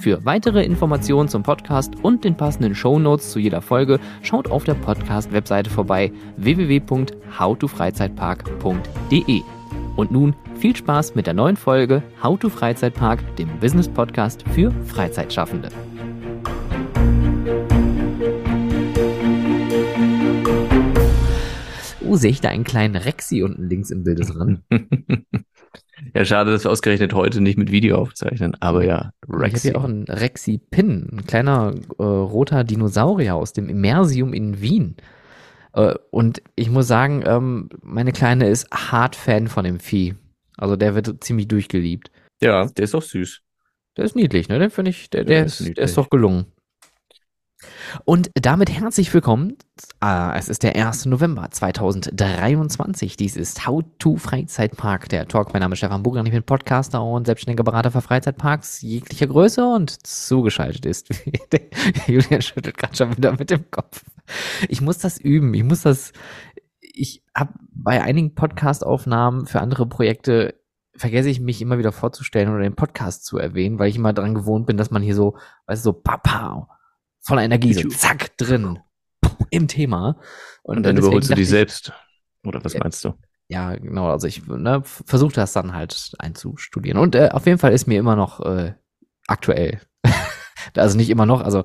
Für weitere Informationen zum Podcast und den passenden Show Notes zu jeder Folge schaut auf der Podcast-Webseite vorbei www.howtofreizeitpark.de. Und nun viel Spaß mit der neuen Folge How to Freizeitpark, dem Business Podcast für Freizeitschaffende. Oh, sehe ich da einen kleinen Rexi unten links im Bild dran? Ja, schade, dass wir ausgerechnet heute nicht mit Video aufzeichnen, aber ja, Rexy. Ich habe hier auch einen Rexy-Pin, ein kleiner äh, roter Dinosaurier aus dem Immersium in Wien. Äh, und ich muss sagen, ähm, meine Kleine ist hart Fan von dem Vieh. Also der wird ziemlich durchgeliebt. Ja, der ist auch süß. Der ist niedlich, ne? Den finde ich, der, der, der ist, ist der ist doch gelungen. Und damit herzlich willkommen. Äh, es ist der 1. November 2023. Dies ist How to Freizeitpark, der Talk. Mein Name ist Stefan Buger und ich bin Podcaster und selbstständiger Berater für Freizeitparks jeglicher Größe und zugeschaltet ist. Julian schüttelt gerade schon wieder mit dem Kopf. Ich muss das üben. Ich muss das. Ich habe bei einigen Podcast-Aufnahmen für andere Projekte vergesse ich mich immer wieder vorzustellen oder den Podcast zu erwähnen, weil ich immer dran gewohnt bin, dass man hier so, weißt du, so papa voller Energie, so zack, drin, im Thema. Und, und dann überholst du dich selbst. Oder was meinst du? Ja, genau. Also ich ne, versuche das dann halt einzustudieren. Und äh, auf jeden Fall ist mir immer noch äh, aktuell. also nicht immer noch, also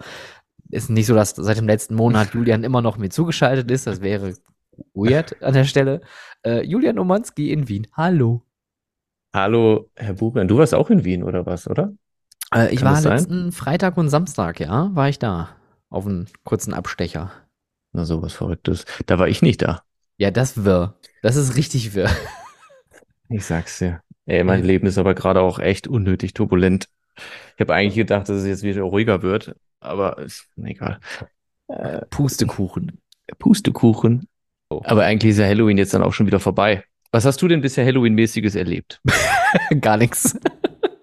ist nicht so, dass seit dem letzten Monat Julian immer noch mir zugeschaltet ist. Das wäre weird an der Stelle. Äh, Julian Omanski in Wien. Hallo. Hallo, Herr Buchmann. Du warst auch in Wien, oder was, oder? Äh, ich war letzten Freitag und Samstag, ja, war ich da. Auf einen kurzen Abstecher. Na, sowas Verrücktes. Da war ich nicht da. Ja, das wirr. Das ist richtig wirr. Ich sag's dir. Ey, mein ja. Leben ist aber gerade auch echt unnötig turbulent. Ich habe eigentlich gedacht, dass es jetzt wieder ruhiger wird, aber ist egal. Äh, Pustekuchen. Pustekuchen. Oh. Aber eigentlich ist ja Halloween jetzt dann auch schon wieder vorbei. Was hast du denn bisher Halloween-mäßiges erlebt? Gar nichts.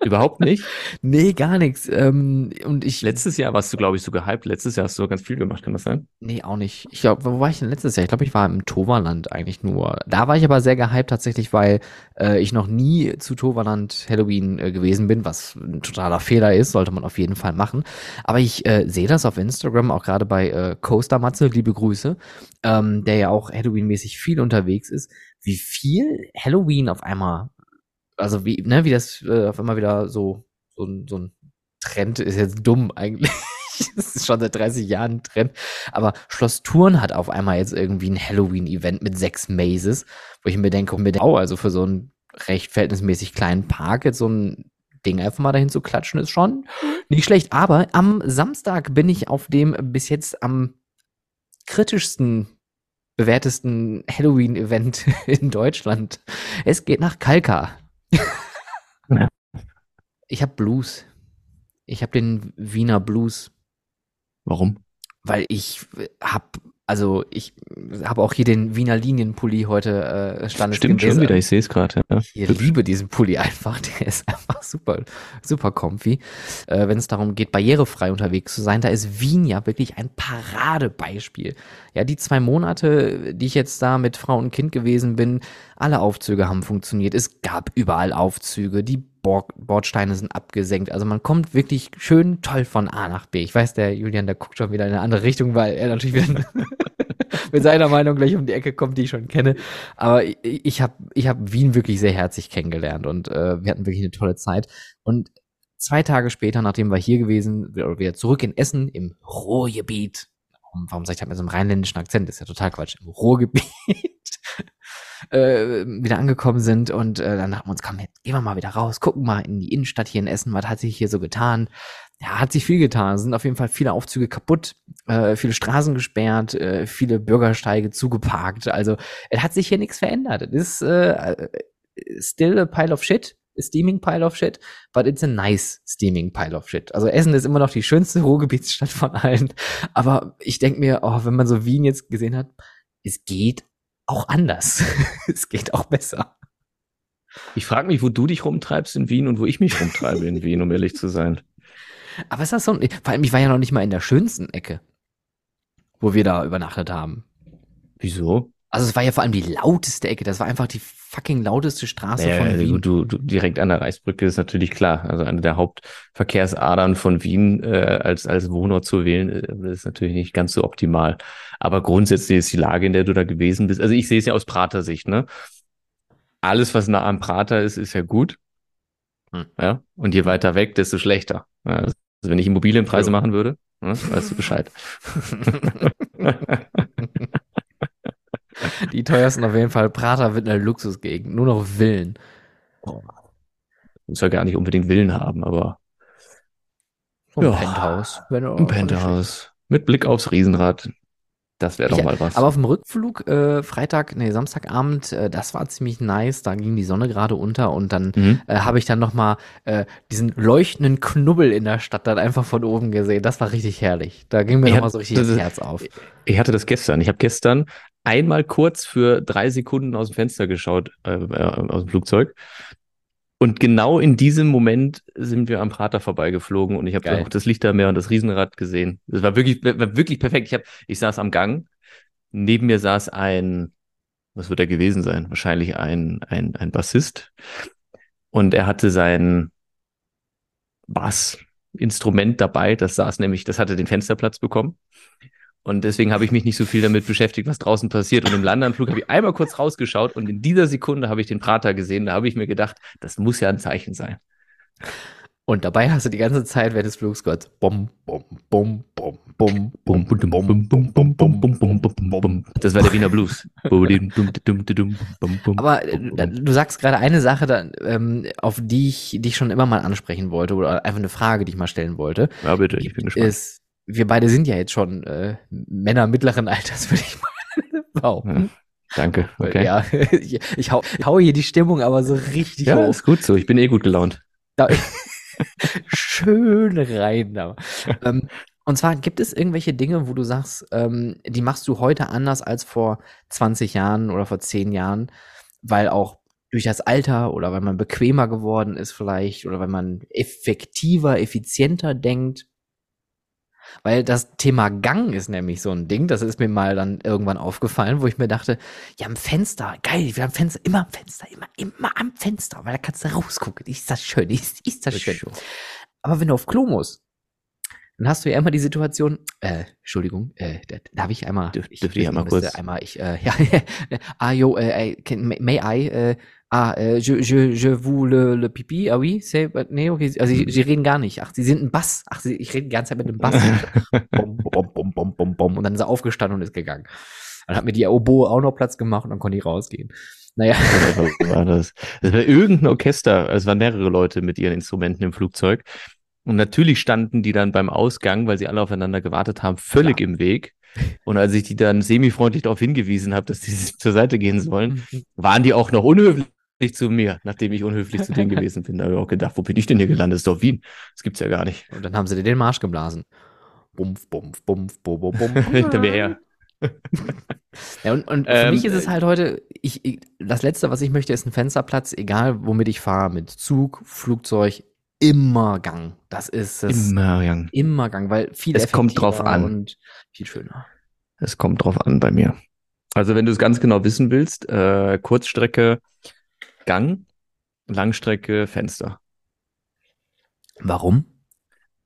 Überhaupt nicht? nee, gar nichts. Ähm, und ich. Letztes Jahr warst du, glaube ich, so gehypt. Letztes Jahr hast du ganz viel gemacht, kann das sein? Nee, auch nicht. Ich glaube, wo war ich denn letztes Jahr? Ich glaube, ich war im Toverland eigentlich nur. Da war ich aber sehr gehypt tatsächlich, weil äh, ich noch nie zu Toverland Halloween äh, gewesen bin, was ein totaler Fehler ist, sollte man auf jeden Fall machen. Aber ich äh, sehe das auf Instagram, auch gerade bei äh, Coaster Matze, liebe Grüße, ähm, der ja auch Halloween-mäßig viel unterwegs ist, wie viel Halloween auf einmal also wie, ne, wie das äh, auf einmal wieder so, so, so ein Trend ist jetzt dumm eigentlich. das ist schon seit 30 Jahren ein Trend. Aber Schloss Thurn hat auf einmal jetzt irgendwie ein Halloween-Event mit sechs Mazes, wo ich mir denke, mir denke, oh, also für so einen recht verhältnismäßig kleinen Park jetzt so ein Ding einfach mal dahin zu klatschen, ist schon nicht schlecht. Aber am Samstag bin ich auf dem bis jetzt am kritischsten bewertesten Halloween-Event in Deutschland. Es geht nach Kalka. Ich habe Blues. Ich habe den Wiener Blues. Warum? Weil ich habe, also ich habe auch hier den Wiener Linienpulli heute äh, standes Stimmt schon wieder, ich sehe es gerade. Ja. Ich liebe diesen Pulli einfach, der ist einfach super, super comfy. Äh, Wenn es darum geht, barrierefrei unterwegs zu sein, da ist Wien ja wirklich ein Paradebeispiel. Ja, die zwei Monate, die ich jetzt da mit Frau und Kind gewesen bin, alle Aufzüge haben funktioniert. Es gab überall Aufzüge. Die Bordsteine sind abgesenkt. Also man kommt wirklich schön toll von A nach B. Ich weiß, der Julian, der guckt schon wieder in eine andere Richtung, weil er natürlich wieder mit seiner Meinung gleich um die Ecke kommt, die ich schon kenne. Aber ich, ich habe ich hab Wien wirklich sehr herzlich kennengelernt und äh, wir hatten wirklich eine tolle Zeit. Und zwei Tage später, nachdem wir hier gewesen, wieder zurück in Essen im Ruhrgebiet, warum, warum sag ich das mit so einem rheinländischen Akzent? Das ist ja total Quatsch. Im Ruhrgebiet äh, wieder angekommen sind und äh, dann dachten wir uns, komm, jetzt gehen wir mal wieder raus, gucken mal in die Innenstadt hier in Essen, was hat sich hier so getan? Ja, hat sich viel getan. Es sind auf jeden Fall viele Aufzüge kaputt, äh, viele Straßen gesperrt, äh, viele Bürgersteige zugeparkt. Also es hat sich hier nichts verändert. Es ist äh, still a pile of shit, a steaming pile of shit, but it's a nice steaming pile of shit. Also Essen ist immer noch die schönste Ruhrgebietsstadt von allen. Aber ich denke mir, oh, wenn man so Wien jetzt gesehen hat, es geht auch anders. es geht auch besser. Ich frage mich, wo du dich rumtreibst in Wien und wo ich mich rumtreibe in Wien, um ehrlich zu sein. Aber ist das so? Vor allem, ich war ja noch nicht mal in der schönsten Ecke, wo wir da übernachtet haben. Wieso? Also es war ja vor allem die lauteste Ecke. Das war einfach die fucking lauteste Straße Ja, von Wien. du, du direkt an der Reichsbrücke ist natürlich klar. Also eine der Hauptverkehrsadern von Wien äh, als, als Wohnort zu wählen, äh, ist natürlich nicht ganz so optimal. Aber grundsätzlich ist die Lage, in der du da gewesen bist. Also ich sehe es ja aus Prater Sicht, ne? Alles, was nah am Prater ist, ist ja gut. Hm. Ja. Und je weiter weg, desto schlechter. Ja, also wenn ich Immobilienpreise Ja. machen würde, ne, weißt du Bescheid. Die teuersten auf jeden Fall. Prater wird eine Luxusgegend. Nur noch Villen. Muss ja gar nicht unbedingt Willen haben, aber So ein Ja. Penthouse. Ein Penthouse mit Blick aufs Riesenrad. Das wäre doch Ich- mal was. Aber auf dem Rückflug, äh, Freitag, nee, Samstagabend, äh, das war ziemlich nice. Da ging die Sonne gerade unter und dann Mhm. äh, habe ich dann noch mal äh, diesen leuchtenden Knubbel in der Stadt dann einfach von oben gesehen. Das war richtig herrlich. Da ging mir Ja, noch mal so richtig das Herz auf. Ich hatte das gestern. Ich habe gestern einmal kurz für drei Sekunden aus dem Fenster geschaut, äh, äh, aus dem Flugzeug. Und genau in diesem Moment sind wir am Prater vorbeigeflogen und ich habe auch das Lichtermeer und das Riesenrad gesehen. Das war wirklich, war wirklich perfekt. Ich, hab, ich saß am Gang. Neben mir saß ein, was wird er gewesen sein? Wahrscheinlich ein, ein, ein Bassist. Und er hatte sein Bassinstrument dabei. Das saß nämlich, das hatte den Fensterplatz bekommen. Und deswegen habe ich mich nicht so viel damit beschäftigt, was draußen passiert. Und im Landeanflug habe ich einmal kurz rausgeschaut und in dieser Sekunde habe ich den Prater gesehen. Da habe ich mir gedacht, das muss ja ein Zeichen sein. Und dabei hast du die ganze Zeit während des Flugs gehört. Bum, bum, bum, bum, bum, bum, bum, bum, bum, bum, bum, bum, bum, bum. Das war der Wiener Blues. Aber äh, du sagst gerade eine Sache, da, ähm, auf die ich dich schon immer mal ansprechen wollte oder einfach eine Frage, die ich mal stellen wollte, ja, bitte, ich bin gespannt. ist, wir beide sind ja jetzt schon äh, Männer mittleren Alters, würde ich mal behaupten. Danke. Okay. Ja, ich, ich, hau, ich hau hier die Stimmung aber so richtig Ja, hoch. ist gut so. Ich bin eh gut gelaunt. Da, schön rein da. ähm, und zwar gibt es irgendwelche Dinge, wo du sagst, ähm, die machst du heute anders als vor 20 Jahren oder vor 10 Jahren, weil auch durch das Alter oder weil man bequemer geworden ist vielleicht oder weil man effektiver, effizienter denkt. Weil das Thema Gang ist nämlich so ein Ding, das ist mir mal dann irgendwann aufgefallen, wo ich mir dachte, ja, am Fenster, geil, wir haben Fenster, immer am Fenster, immer, immer am Fenster, weil da kannst du rausgucken. Ist das schön, ist, ist das schön. Aber wenn du auf Klo musst, dann hast du ja immer die Situation, äh, Entschuldigung, äh, da- darf ich einmal, Dürf- dürfte ich einmal kurz- einmal, ich, äh, ja, ah, yo, äh, äh, can, may I, äh, ah, äh, je, je, je vous le, le pipi, ah oui, c'est, nee, okay, also sie, sie reden gar nicht, ach, sie sind ein Bass, ach, sie, ich rede die ganze Zeit mit einem Bass, bom, bom, bom, bom, bom, bom, und dann ist er aufgestanden und ist gegangen. Dann hat mir die Oboe auch noch Platz gemacht und dann konnte ich rausgehen. Naja, Was war das? Das war irgendein Orchester. Es waren mehrere Leute mit ihren Instrumenten im Flugzeug. Und natürlich standen die dann beim Ausgang, weil sie alle aufeinander gewartet haben, völlig Klar. im Weg. Und als ich die dann semi-freundlich darauf hingewiesen habe, dass die zur Seite gehen sollen, waren die auch noch unhöflich zu mir, nachdem ich unhöflich zu denen gewesen bin. Da habe ich auch gedacht, wo bin ich denn hier gelandet? Das ist doch Wien. Das gibt's ja gar nicht. Und dann haben sie dir den Marsch geblasen. Bumpf, bumpf, bumpf, bum, bum, bum. Hinter mir her. Ja, und, und für Ähm, mich ist es halt heute, ich, ich, das Letzte, was ich möchte, ist ein Fensterplatz, egal womit ich fahre, mit Zug, Flugzeug, immer Gang. Das ist es. Immer, Immer, ja. Gang, weil viel Es kommt drauf an. Und viel schöner. Es kommt drauf an bei mir. Also wenn du es ganz genau wissen willst, äh, Kurzstrecke Gang, Langstrecke Fenster. Warum?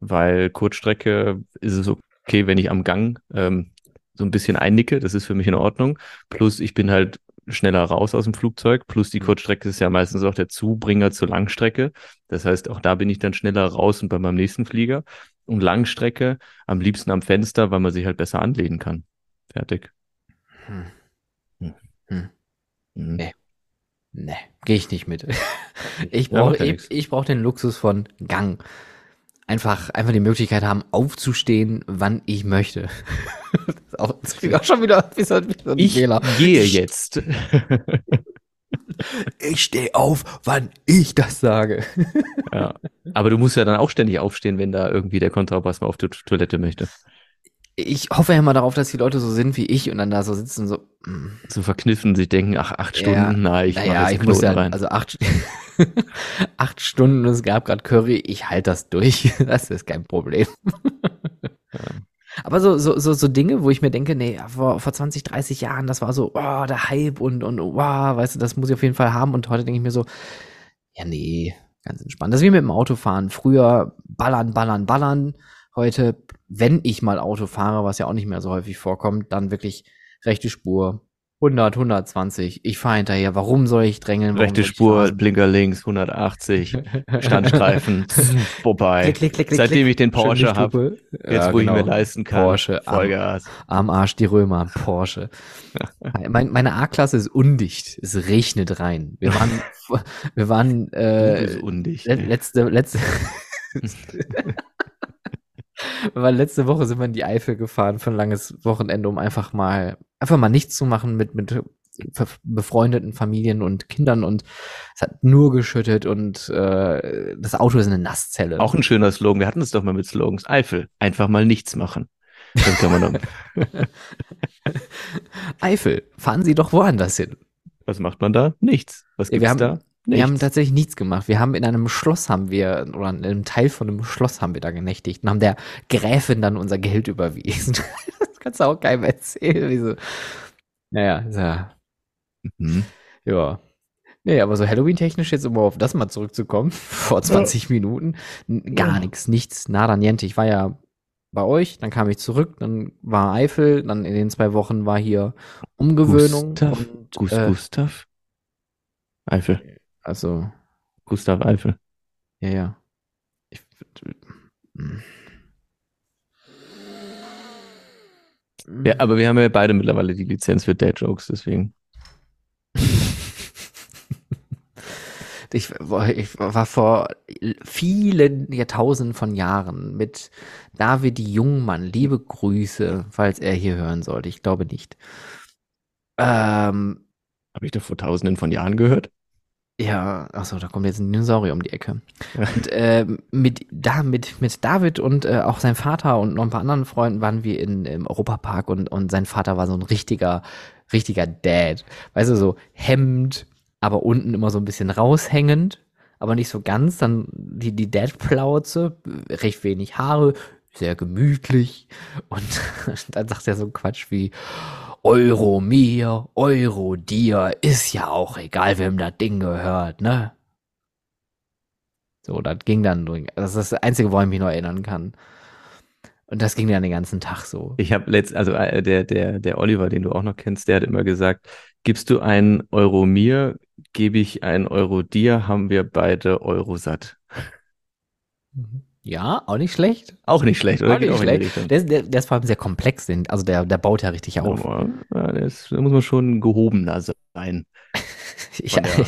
Weil Kurzstrecke ist es okay, wenn ich am Gang ähm, so ein bisschen einnicke, das ist für mich in Ordnung. Plus ich bin halt schneller raus aus dem Flugzeug. Plus die Mhm. Kurzstrecke ist ja meistens auch der Zubringer zur Langstrecke. Das heißt, auch da bin ich dann schneller raus und bei meinem nächsten Flieger. Und Langstrecke am liebsten am Fenster, weil man sich halt besser anlehnen kann. Fertig. Hm. Hm. Hm. Mhm. Nee. Nee, gehe ich nicht mit. Ich Ja, brauche ja ich, ich brauch den Luxus von Gang. Einfach, einfach die Möglichkeit haben, aufzustehen, wann ich möchte. Das, ist auch, das klingt auch schon wieder wie so, wie so ein Ich Fehler. gehe Ich- jetzt. Ich stehe auf, wann ich das sage. ja. Aber du musst ja dann auch ständig aufstehen, wenn da irgendwie der Kontrabass mal auf die Toilette möchte. Ich hoffe ja immer darauf, dass die Leute so sind wie ich und dann da so sitzen und so. mm, So verkniffen, sich denken, ach, acht Ja. Stunden, na, ich mache Naja, ich muss ja, rein. also acht, acht Stunden, es gab gerade Curry, ich halte das durch. Das ist kein Problem. Aber so, so, so, so Dinge, wo ich mir denke, nee, vor, vor 20, 30 Jahren, das war so, oh, der Hype und, und, wow, weißt du, das muss ich auf jeden Fall haben. Und heute denke ich mir so, ja, nee, ganz entspannt. Das ist wie mit dem Autofahren. Früher ballern, ballern, ballern. Heute, wenn ich mal Auto fahre, was ja auch nicht mehr so häufig vorkommt, dann wirklich rechte Spur. 100, 120. Ich fahre hinterher. Warum soll ich drängeln? Warum Rechte ich Spur? Blinker links, 180, Standstreifen, vorbei. Klick, klick, klick, klick, Seitdem ich den Porsche habe, jetzt Ja, wo ich genau. mir leisten kann, Porsche, am- Vollgas. Am Arsch die Römer, Porsche. mein, meine A-Klasse ist undicht. Es regnet rein. Wir waren, wir waren äh, undicht. le letzte, letzte, wir waren letzte Woche sind wir in die Eifel gefahren für ein langes Wochenende, um einfach mal, einfach mal nichts zu machen mit, mit befreundeten Familien und Kindern und es hat nur geschüttet und äh, das Auto ist eine Nasszelle. Auch ein schöner Slogan. Wir hatten es doch mal mit Slogans. Eifel, einfach mal nichts machen. Dann kann man dann, Eifel, fahren Sie doch woanders hin. was macht man da? Nichts. Was Ja, wir gibt's haben- da? Nichts. Wir haben tatsächlich nichts gemacht. Wir haben in einem Schloss haben wir, oder in einem Teil von einem Schloss haben wir da genächtigt und haben der Gräfin dann unser Geld überwiesen. das kannst du auch keinem erzählen. Wie so. Naja, ja, Mhm. ja. Nee, aber so Halloween-technisch jetzt, um auf das mal zurückzukommen, vor 20 Minuten, n- gar Ja. nichts, nichts, nada niente. Ich war ja bei euch, dann kam ich zurück, dann war Eifel, dann in den zwei Wochen war hier Umgewöhnung. Gustav? und, Gus äh, Gustav? Eifel. Also, Gustav Eifel. Ja, ja. Ich. Ja, aber wir haben ja beide mittlerweile die Lizenz für Dad Jokes, deswegen. ich, war- ich war vor vielen Jahrtausenden von Jahren mit David Jungmann. Liebe Grüße, falls er hier hören sollte. Ich glaube nicht. Ähm, Habe ich da vor tausenden von Jahren gehört? Ja, achso, da kommt jetzt ein Dinosaurier um die Ecke. Und äh, mit, da, mit, mit David und äh, auch sein Vater und noch ein paar anderen Freunden waren wir in, im Europapark und, und sein Vater war so ein richtiger, richtiger Dad. Weißt du, so Hemd, aber unten immer so ein bisschen raushängend, aber nicht so ganz. Dann die, die Dad-Plauze, recht wenig Haare, sehr gemütlich. Und dann sagt er so einen Quatsch wie, Euro mir, Euro dir, ist ja auch egal, wem das Ding gehört, ne? So, das ging dann durch. Das ist das Einzige, woran ich mich noch erinnern kann. Und das ging dann den ganzen Tag so. Ich habe letzt, also äh, der, der, der Oliver, den du auch noch kennst, der hat immer gesagt, gibst du einen Euro mir, gebe ich einen Euro dir, haben wir beide Euro satt. Ja, auch nicht schlecht. Auch nicht schlecht, oder? Auch nicht die schlecht. Der, ist- der, der ist vor allem sehr komplex, also der, der baut ja richtig auf. Ja, da muss man schon gehobener sein Ich, von der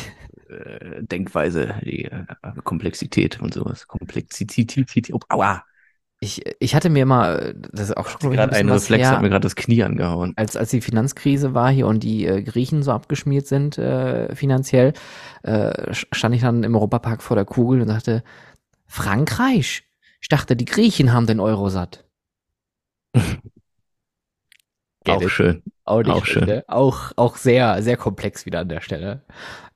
äh, Denkweise, die äh, Komplexität und sowas. Komplexität. Oh, aua! ich, ich hatte mir mal, das ist auch schon Gerade ein was Reflex her, hat mir gerade das Knie angehauen. als, als die Finanzkrise war hier und die äh, Griechen so abgeschmiert sind äh, finanziell, äh, stand ich dann im Europapark vor der Kugel und sagte, Frankreich? Ich dachte, die Griechen haben den Euro satt. Get Auch it? schön. Auch, Auch schön. schön. Ne? Auch, auch sehr, sehr komplex wieder an der Stelle.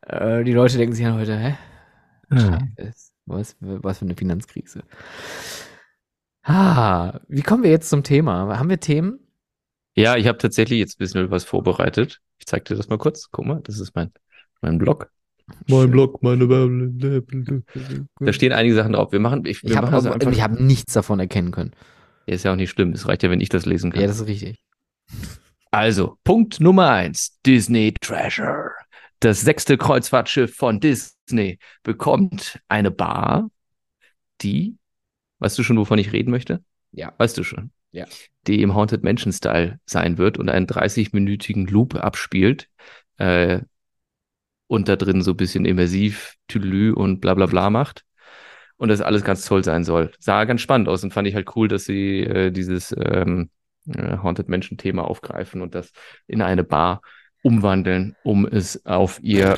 Äh, die Leute denken sich dann heute, hä? Scheiße, Was, was für eine Finanzkrise. Ah, wie kommen wir jetzt zum Thema? Haben wir Themen? Ja, ich habe tatsächlich jetzt ein bisschen was vorbereitet. Ich zeig dir das mal kurz. Guck mal, das ist mein, mein Blog. Schön. Blog, meine. Da stehen einige Sachen drauf. Wir machen, ich, wir Ich habe ich hab nichts davon erkennen können. Ja, ist ja auch nicht schlimm. Es reicht ja, wenn ich das lesen kann. Ja, das ist richtig. Also, Punkt Nummer eins, Disney Treasure. Das sechste Kreuzfahrtschiff von Disney bekommt eine Bar, die, weißt du schon, wovon ich reden möchte? Ja. Weißt du schon? Ja. Die im Haunted Mansion Style sein wird und einen 30-minütigen Loop abspielt. Äh, und da drin so ein bisschen immersiv Tüdelü und bla bla bla macht. Und das alles ganz toll sein soll. Sah ganz spannend aus und fand ich halt cool, dass sie äh, dieses ähm, äh, Haunted Mansion Thema aufgreifen und das in eine Bar umwandeln, um es auf ihr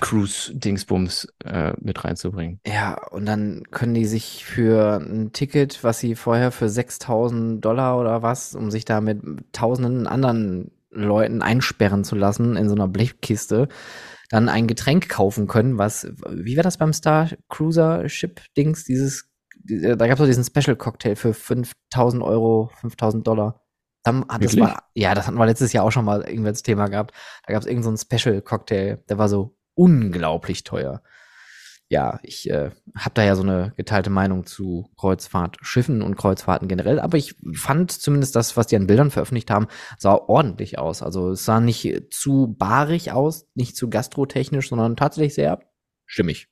Cruise-Dingsbums äh, mit reinzubringen. Ja, und dann können die sich für ein Ticket, was sie vorher für 6000 Dollar oder was, um sich da mit tausenden anderen Leuten einsperren zu lassen in so einer Blechkiste, dann ein Getränk kaufen können, was, wie war das beim Star Cruiser Ship Dings, dieses, da gab es doch diesen Special Cocktail für 5000 Euro, 5000 Dollar. Dann, das war, ja, das hatten wir letztes Jahr auch schon mal irgendwie als Thema gehabt. Da gab es irgendeinen so Special Cocktail, der war so unglaublich teuer. Ja, ich äh, habe da ja so eine geteilte Meinung zu Kreuzfahrtschiffen und Kreuzfahrten generell, aber ich fand zumindest das, was die an Bildern veröffentlicht haben, sah ordentlich aus. Also es sah nicht zu barig aus, nicht zu gastrotechnisch, sondern tatsächlich sehr stimmig.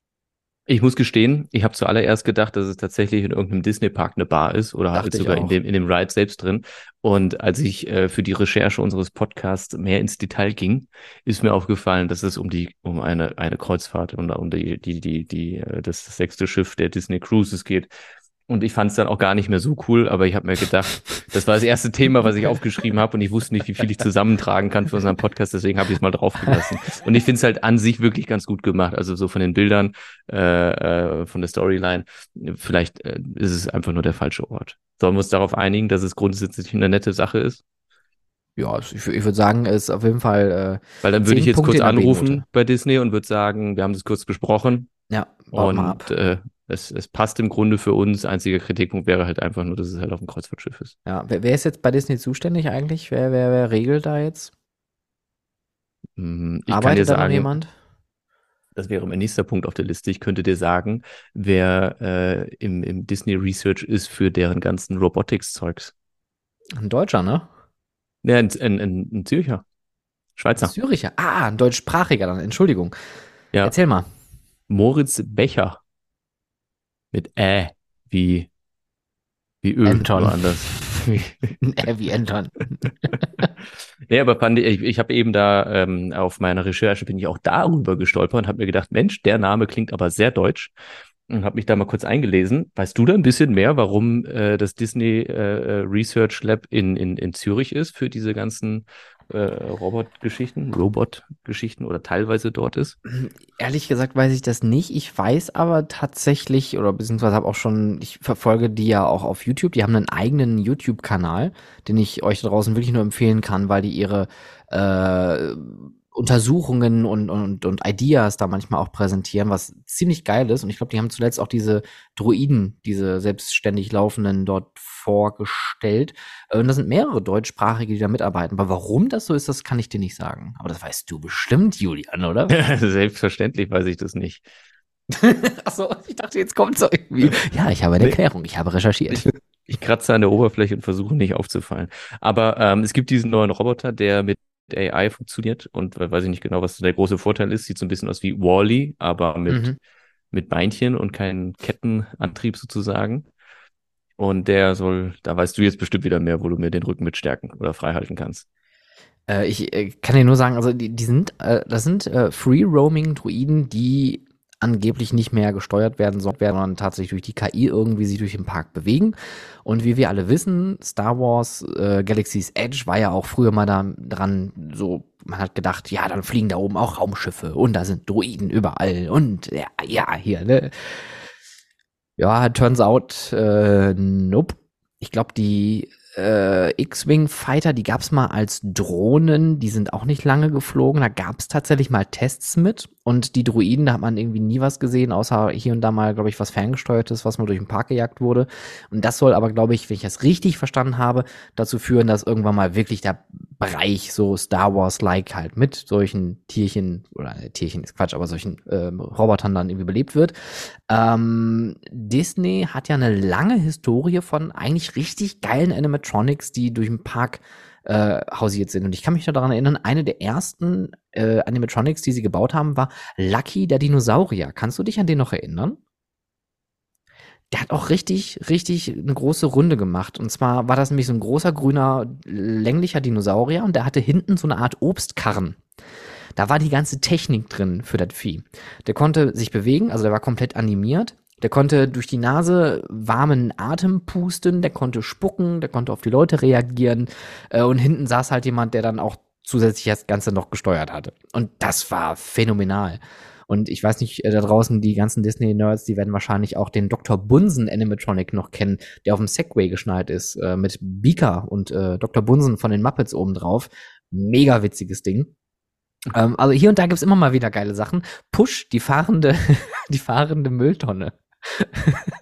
Ich muss gestehen, ich habe zuallererst gedacht, dass es tatsächlich in irgendeinem Disney-Park eine Bar ist oder halt sogar in dem, in dem Ride selbst drin. Und als ich äh, für die Recherche unseres Podcasts mehr ins Detail ging, ist mir aufgefallen, dass es um die, um eine, eine Kreuzfahrt und um die, die, die, die, äh, das sechste Schiff der Disney Cruises geht. Und ich fand es dann auch gar nicht mehr so cool, aber ich habe mir gedacht, das war das erste Thema, was ich aufgeschrieben habe und ich wusste nicht, wie viel ich zusammentragen kann für unseren Podcast, deswegen habe ich es mal draufgelassen. Und ich finde es halt an sich wirklich ganz gut gemacht. Also so von den Bildern, äh, äh, von der Storyline, vielleicht äh, ist es einfach nur der falsche Ort. Sollen wir uns darauf einigen, dass es grundsätzlich eine nette Sache ist? Ja, ich, ich würde sagen, es ist auf jeden Fall. Äh, Weil dann würde ich jetzt Punkte kurz anrufen bei Disney und würde sagen, wir haben das kurz besprochen. Ja, und äh, es, es passt im Grunde für uns. Einziger Kritikpunkt wäre halt einfach nur, dass es halt auf dem Kreuzfahrtschiff ist. Ja, wer, wer ist jetzt bei Disney zuständig eigentlich? Wer, wer, wer regelt da jetzt? Hm, ich Arbeitet da sagen, noch jemand? Das wäre mein nächster Punkt auf der Liste. Ich könnte dir sagen, wer äh, im, im Disney Research ist für deren ganzen Robotics-Zeugs. Ein Deutscher, ne? Ja, ein, ein, ein, ein Zürcher. Schweizer. Züricher. Ah, ein deutschsprachiger dann. Entschuldigung. Ja. Erzähl mal. Moritz Becher. Mit Ä wie, wie Öl. Anton. Woanders. Ä wie Anton. nee, aber fand ich, ich habe eben da ähm, auf meiner Recherche bin ich auch darüber gestolpert und habe mir gedacht, Mensch, der Name klingt aber sehr deutsch und habe mich da mal kurz eingelesen. Weißt du da ein bisschen mehr, warum äh, das Disney äh, äh Research Lab in, in, in Zürich ist für diese ganzen äh, Robot-Geschichten, Robot-Geschichten oder teilweise dort ist? Ehrlich gesagt weiß ich das nicht. Ich weiß aber tatsächlich, oder beziehungsweise habe auch schon, ich verfolge die ja auch auf YouTube. Die haben einen eigenen YouTube-Kanal, den ich euch da draußen wirklich nur empfehlen kann, weil die ihre äh, Untersuchungen und, und, und Ideas da manchmal auch präsentieren, was ziemlich geil ist. Und ich glaube, die haben zuletzt auch diese Druiden, diese selbstständig laufenden dort vorgestellt. Äh, und da sind mehrere Deutschsprachige, die da mitarbeiten. Aber warum das so ist, das kann ich dir nicht sagen. Aber das weißt du bestimmt, Julian, oder? Selbstverständlich weiß ich das nicht. Achso, ich dachte, jetzt kommt so irgendwie. Ja, ich habe eine Erklärung, ich habe recherchiert. Ich, ich kratze an der Oberfläche und versuche nicht aufzufallen. Aber ähm, es gibt diesen neuen Roboter, der mit AI funktioniert und weiß ich nicht genau, was der große Vorteil ist. Sieht so ein bisschen aus wie Wally, -E, aber mit, mhm. mit Beinchen und keinen Kettenantrieb sozusagen. Und der soll, da weißt du jetzt bestimmt wieder mehr, wo du mir den Rücken mit stärken oder freihalten kannst. Äh, ich äh, kann dir nur sagen, also die, die sind, äh, das sind äh, Free-Roaming-Druiden, die angeblich nicht mehr gesteuert werden sondern tatsächlich durch die KI irgendwie sich durch den Park bewegen. Und wie wir alle wissen, Star Wars äh, Galaxy's Edge war ja auch früher mal da dran, so, man hat gedacht, ja, dann fliegen da oben auch Raumschiffe und da sind Droiden überall und ja, ja, hier, ne? Ja, turns out, äh, nope. Ich glaube, die äh, X-Wing Fighter, die gab's mal als Drohnen, die sind auch nicht lange geflogen. Da gab's tatsächlich mal Tests mit. Und die Druiden, da hat man irgendwie nie was gesehen, außer hier und da mal, glaube ich, was ferngesteuertes, was mal durch den Park gejagt wurde. Und das soll aber, glaube ich, wenn ich das richtig verstanden habe, dazu führen, dass irgendwann mal wirklich der Bereich so Star Wars-like halt mit solchen Tierchen, oder äh, Tierchen ist Quatsch, aber solchen äh, Robotern dann irgendwie belebt wird. Ähm, Disney hat ja eine lange Historie von eigentlich richtig geilen Animatronics, die durch den Park äh, hausiert sind. Und ich kann mich noch daran erinnern, eine der ersten äh, Animatronics, die sie gebaut haben, war Lucky der Dinosaurier. Kannst du dich an den noch erinnern? Der hat auch richtig, richtig eine große Runde gemacht. Und zwar war das nämlich so ein großer, grüner, länglicher Dinosaurier und der hatte hinten so eine Art Obstkarren. Da war die ganze Technik drin für das Vieh. Der konnte sich bewegen, also der war komplett animiert. Der konnte durch die Nase warmen Atem pusten, der konnte spucken, der konnte auf die Leute reagieren. Äh, und hinten saß halt jemand, der dann auch zusätzlich das Ganze noch gesteuert hatte. Und das war phänomenal. Und ich weiß nicht, äh, da draußen, die ganzen Disney-Nerds, die werden wahrscheinlich auch den Dr. Bunsen Animatronic noch kennen, der auf dem Segway geschnallt ist, äh, mit Beaker und äh, Dr. Bunsen von den Muppets oben drauf. Mega witziges Ding. Ähm, also hier und da gibt's immer mal wieder geile Sachen. Push, die fahrende, die fahrende Mülltonne.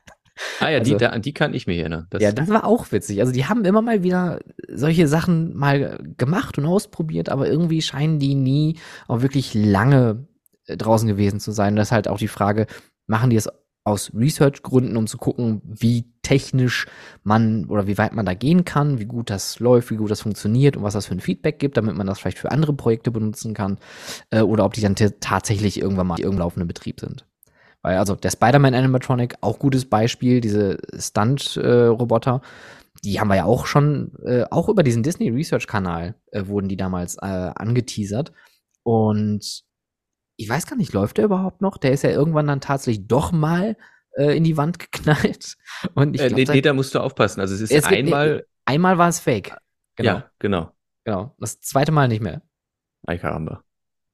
Ah ja, also, die, da, an die kann ich mich erinnern. Das ja, das war auch witzig. Also die haben immer mal wieder solche Sachen mal gemacht und ausprobiert, aber irgendwie scheinen die nie auch wirklich lange äh, draußen gewesen zu sein. Das ist halt auch die Frage, machen die es aus Research-Gründen, um zu gucken, wie technisch man oder wie weit man da gehen kann, wie gut das läuft, wie gut das funktioniert und was das für ein Feedback gibt, damit man das vielleicht für andere Projekte benutzen kann äh, oder ob die dann tatsächlich irgendwann mal irgendwann laufenden Betrieb sind. Weil also der Spider-Man Animatronic, auch gutes Beispiel, diese Stunt-Roboter, äh, die haben wir ja auch schon, äh, auch über diesen Disney Research-Kanal äh, wurden die damals äh, angeteasert. Und ich weiß gar nicht, läuft der überhaupt noch? Der ist ja irgendwann dann tatsächlich doch mal äh, in die Wand geknallt. Und ich äh, glaub, nee, nee, da musst du aufpassen. Also es ist es einmal. Gibt, einmal war es fake. Genau. Ja, genau. Genau. Das zweite Mal nicht mehr. Ei caramba.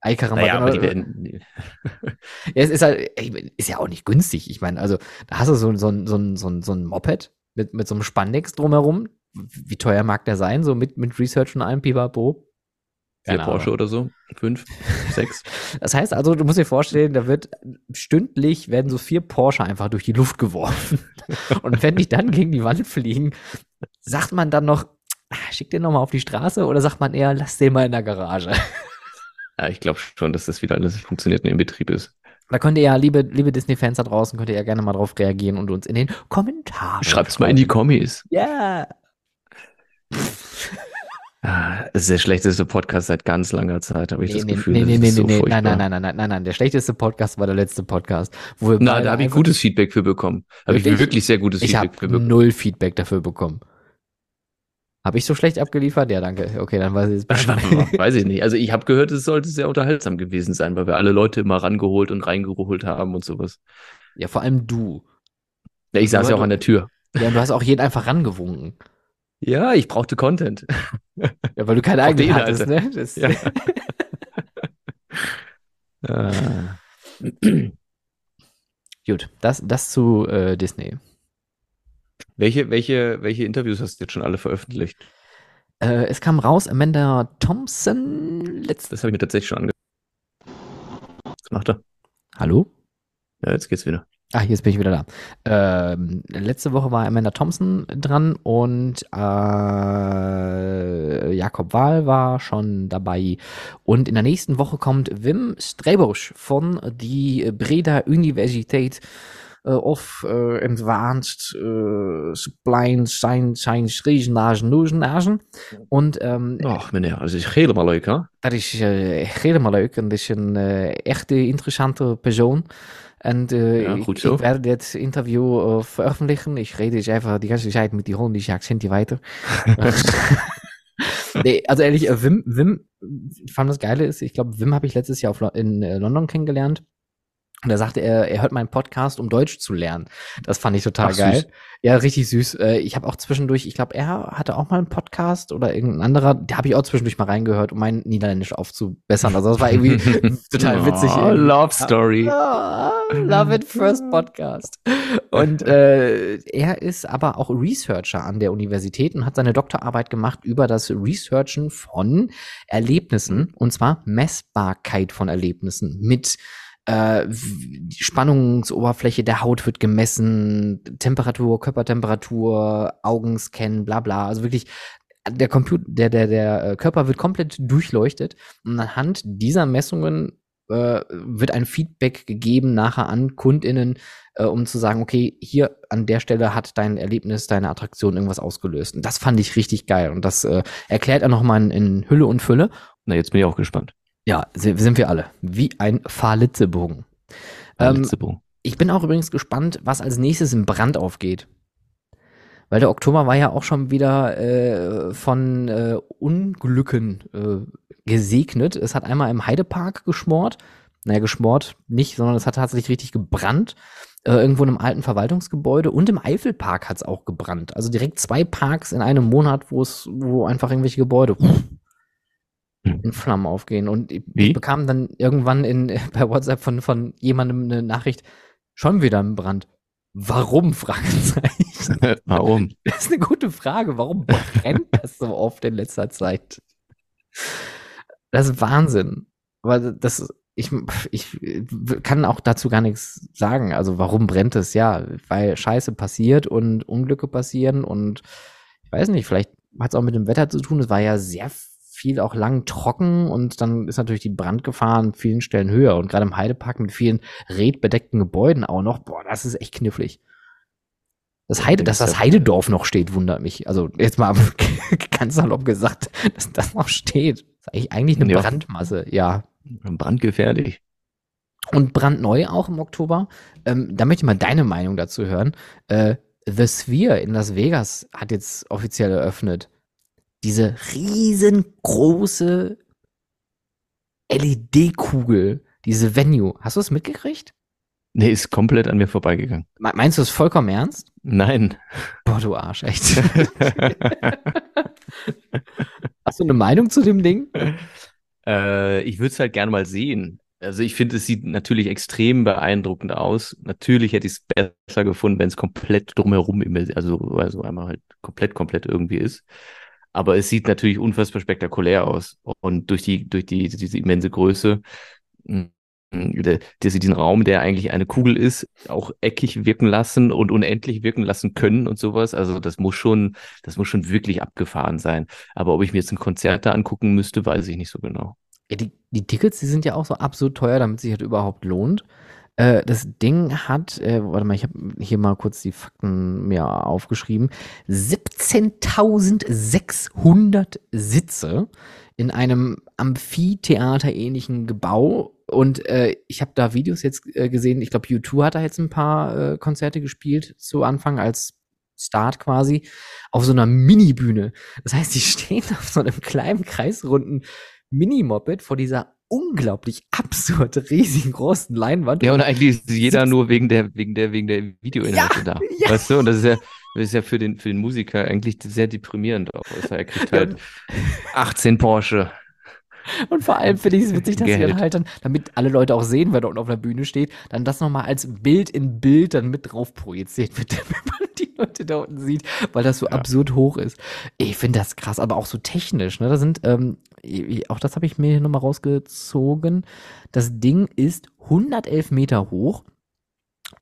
Caramba. Naja, aber die werden. ja, es ist halt, ist ja auch nicht günstig. Ich meine, also, da hast du so, so, so, so, so ein Moped mit, mit so einem Spandex drumherum. Wie teuer mag der sein? So mit, mit Research und allem Pipapo. Vier Porsche oder so? Fünf? Sechs? Das heißt also, du musst dir vorstellen, da wird stündlich werden so vier Porsche einfach durch die Luft geworfen. Und wenn die dann gegen die Wand fliegen, sagt man dann noch, ah, schick den nochmal auf die Straße oder sagt man eher, lass den mal in der Garage? Ja, ich glaube schon, dass das wieder alles funktioniert und in Betrieb ist. Da könnt ihr ja, liebe, liebe Disney-Fans da draußen, könnt ihr ja gerne mal drauf reagieren und uns in den Kommentaren. Schreibt's mal in die Kommis. Ja. Yeah. Ah, das ist der schlechteste Podcast seit ganz langer Zeit, habe ich nee, das nee, Gefühl. Nee, nee, nee, so nee, nein, nein, nein, nein, nein, nein, nein. Der schlechteste Podcast war der letzte Podcast. Wo wir Na, da habe ich gutes Feedback für bekommen. Habe ich wirklich sehr gutes ich Feedback für bekommen. null Feedback dafür bekommen. Habe ich so schlecht abgeliefert? Ja, danke. Okay, dann weiß ich es besser. weiß ich nicht. Also ich habe gehört, es sollte sehr unterhaltsam gewesen sein, weil wir alle Leute immer rangeholt und reingeholt haben und sowas. Ja, vor allem du. Ja, ich saß ja auch an der Tür. Ja, und du hast auch jeden einfach rangewunken. Ja, ich brauchte Content. Ja, weil du keine eigene hattest, ne? Das ja. ah. Gut, das, das zu äh, Disney. Welche, welche, welche Interviews hast du jetzt schon alle veröffentlicht? Äh, es kam raus, Amanda Thompson. Letzt das habe ich mir tatsächlich schon angeschaut. Was macht er? Hallo? Ja, jetzt geht's wieder. Ah, jetzt bin ich wieder da. Ähm, letzte Woche war Amanda Thompson dran und äh, Jakob Wahl war schon dabei. Und in der nächsten Woche kommt Wim Strebusch von die Breda Universität of uh, Advanced uh, Supply Science, Science Regenagen Und ähm, Ach meneer, dat is helemaal leuk hè? Dat is helemaal leuk en dat is een echte interessante persoon. Und äh, ja, ich, ich, werde das Interview äh, veröffentlichen. Ich rede jetzt einfach die ganze Zeit mit die holländischen Akzente weiter. nee, also ehrlich, Wim, Wim, fand das Geile ist, ich glaube, Wim habe ich letztes Jahr auf, in äh, London kennengelernt. Und da sagte er, er hört meinen Podcast, um Deutsch zu lernen. Das fand ich total Ach, geil. Süß. Ja, richtig süß. Äh, ich habe auch zwischendurch, ich glaube, er hatte auch mal einen Podcast oder irgendein anderer, da habe ich auch zwischendurch mal reingehört, um mein Niederländisch aufzubessern. Also das war irgendwie total witzig. Oh, love Story. Oh, love it first Podcast. Und äh, er ist aber auch Researcher an der Universität und hat seine Doktorarbeit gemacht über das Researchen von Erlebnissen und zwar Messbarkeit von Erlebnissen mit äh, Spannungsoberfläche der Haut wird gemessen, Temperatur, Körpertemperatur, Augenscan, bla bla. Also wirklich, der Computer, der, der, der äh, Körper wird komplett durchleuchtet und anhand dieser Messungen äh, wird ein Feedback gegeben nachher an KundInnen, äh, um zu sagen, okay, hier an der Stelle hat dein Erlebnis, deine Attraktion irgendwas ausgelöst. Und das fand ich richtig geil. Und das äh, erklärt er nochmal in, in Hülle und Fülle. Na, jetzt bin ich auch gespannt. Ja, sind wir alle. Wie ein Fahrlitzebogen. Ähm, ich bin auch übrigens gespannt, was als nächstes im Brand aufgeht. Weil der Oktober war ja auch schon wieder äh, von äh, Unglücken äh, gesegnet. Es hat einmal im Heidepark geschmort. Naja, geschmort nicht, sondern es hat tatsächlich richtig gebrannt. Äh, irgendwo in einem alten Verwaltungsgebäude. Und im Eifelpark hat es auch gebrannt. Also direkt zwei Parks in einem Monat, wo es, wo einfach irgendwelche Gebäude. In Flammen aufgehen. Und ich, ich bekam dann irgendwann in, bei WhatsApp von, von jemandem eine Nachricht, schon wieder im Brand. Warum? Fragezeichen. Warum? Das ist eine gute Frage. Warum brennt das so oft in letzter Zeit? Das ist Wahnsinn. Aber das, ich, ich kann auch dazu gar nichts sagen. Also warum brennt es? Ja, weil Scheiße passiert und Unglücke passieren und ich weiß nicht, vielleicht hat es auch mit dem Wetter zu tun. Es war ja sehr viel auch lang trocken und dann ist natürlich die Brandgefahr an vielen Stellen höher. Und gerade im Heidepark mit vielen redbedeckten Gebäuden auch noch, boah, das ist echt knifflig. Das Heide, dass das Heidedorf noch steht, wundert mich. Also jetzt mal ganz salopp gesagt, dass das noch steht. Das ist eigentlich eine ja. Brandmasse, ja. Brandgefährlich. Und brandneu auch im Oktober. Ähm, da möchte ich mal deine Meinung dazu hören. Äh, The Sphere in Las Vegas hat jetzt offiziell eröffnet diese riesengroße LED-Kugel, diese Venue. Hast du es mitgekriegt? Nee, ist komplett an mir vorbeigegangen. Meinst du es vollkommen ernst? Nein. Boah, du Arsch, echt. Hast du eine Meinung zu dem Ding? Äh, ich würde es halt gerne mal sehen. Also ich finde, es sieht natürlich extrem beeindruckend aus. Natürlich hätte ich es besser gefunden, wenn es komplett drumherum, also, also einmal halt komplett, komplett irgendwie ist. Aber es sieht natürlich unfassbar spektakulär aus. Und durch die, durch die, diese immense Größe, mm, dass sie diesen Raum, der eigentlich eine Kugel ist, auch eckig wirken lassen und unendlich wirken lassen können und sowas. Also das muss schon, das muss schon wirklich abgefahren sein. Aber ob ich mir jetzt ein Konzert da angucken müsste, weiß ich nicht so genau. Ja, die, die Tickets, die sind ja auch so absolut teuer, damit sich halt überhaupt lohnt. Äh, das Ding hat, äh, warte mal, ich habe hier mal kurz die Fakten mir aufgeschrieben. 17.600 Sitze in einem Amphitheater-ähnlichen Gebau. Und äh, ich habe da Videos jetzt äh, gesehen. Ich glaube, U2 hat da jetzt ein paar äh, Konzerte gespielt zu Anfang als Start quasi auf so einer Mini-Bühne. Das heißt, die stehen auf so einem kleinen kreisrunden Mini-Moped vor dieser unglaublich absurd riesigen großen Leinwand. Ja, und eigentlich ist jeder nur wegen der, wegen der, wegen der Videoinhalte ja, da. Ja. Weißt du? Und das ist ja, das ist ja für den, für den Musiker eigentlich sehr deprimierend auch. Also er kriegt halt 18 Porsche. Und vor allem finde ich es witzig, dass Geld. sie dann halt dann, damit alle Leute auch sehen, wer dort auf der Bühne steht, dann das nochmal als Bild in Bild dann mit drauf projiziert wird, wenn man die Leute da unten sieht, weil das so ja. absurd hoch ist. Ich finde das krass, aber auch so technisch, ne? Da sind, ähm, auch das habe ich mir hier nochmal rausgezogen. Das Ding ist 111 Meter hoch.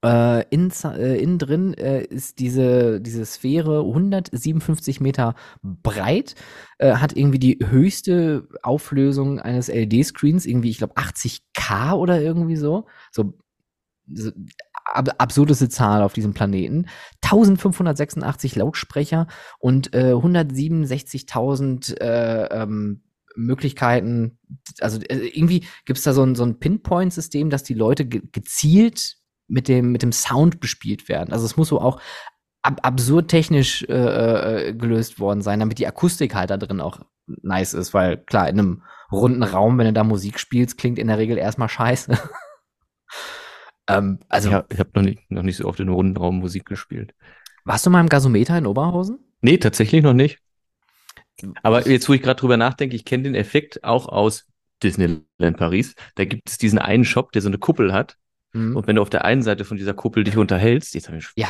Äh, in, äh, innen drin äh, ist diese, diese Sphäre 157 Meter breit, äh, hat irgendwie die höchste Auflösung eines LED-Screens, irgendwie, ich glaube, 80k oder irgendwie so. So, so ab absurdeste Zahl auf diesem Planeten. 1586 Lautsprecher und äh, 167.000 äh, ähm, Möglichkeiten, also äh, irgendwie gibt es da so ein, so ein Pinpoint-System, dass die Leute ge gezielt mit dem, mit dem Sound bespielt werden. Also es muss so auch ab absurd technisch äh, äh, gelöst worden sein, damit die Akustik halt da drin auch nice ist, weil klar, in einem runden Raum, wenn du da Musik spielst, klingt in der Regel erstmal scheiße. ähm, also, ja, ich habe noch nicht, noch nicht so oft in einem runden Raum Musik gespielt. Warst du mal im Gasometer in Oberhausen? Nee, tatsächlich noch nicht. Aber jetzt, wo ich gerade drüber nachdenke, ich kenne den Effekt auch aus Disneyland Paris. Da gibt es diesen einen Shop, der so eine Kuppel hat. Mhm. Und wenn du auf der einen Seite von dieser Kuppel dich unterhältst, jetzt habe ich ja.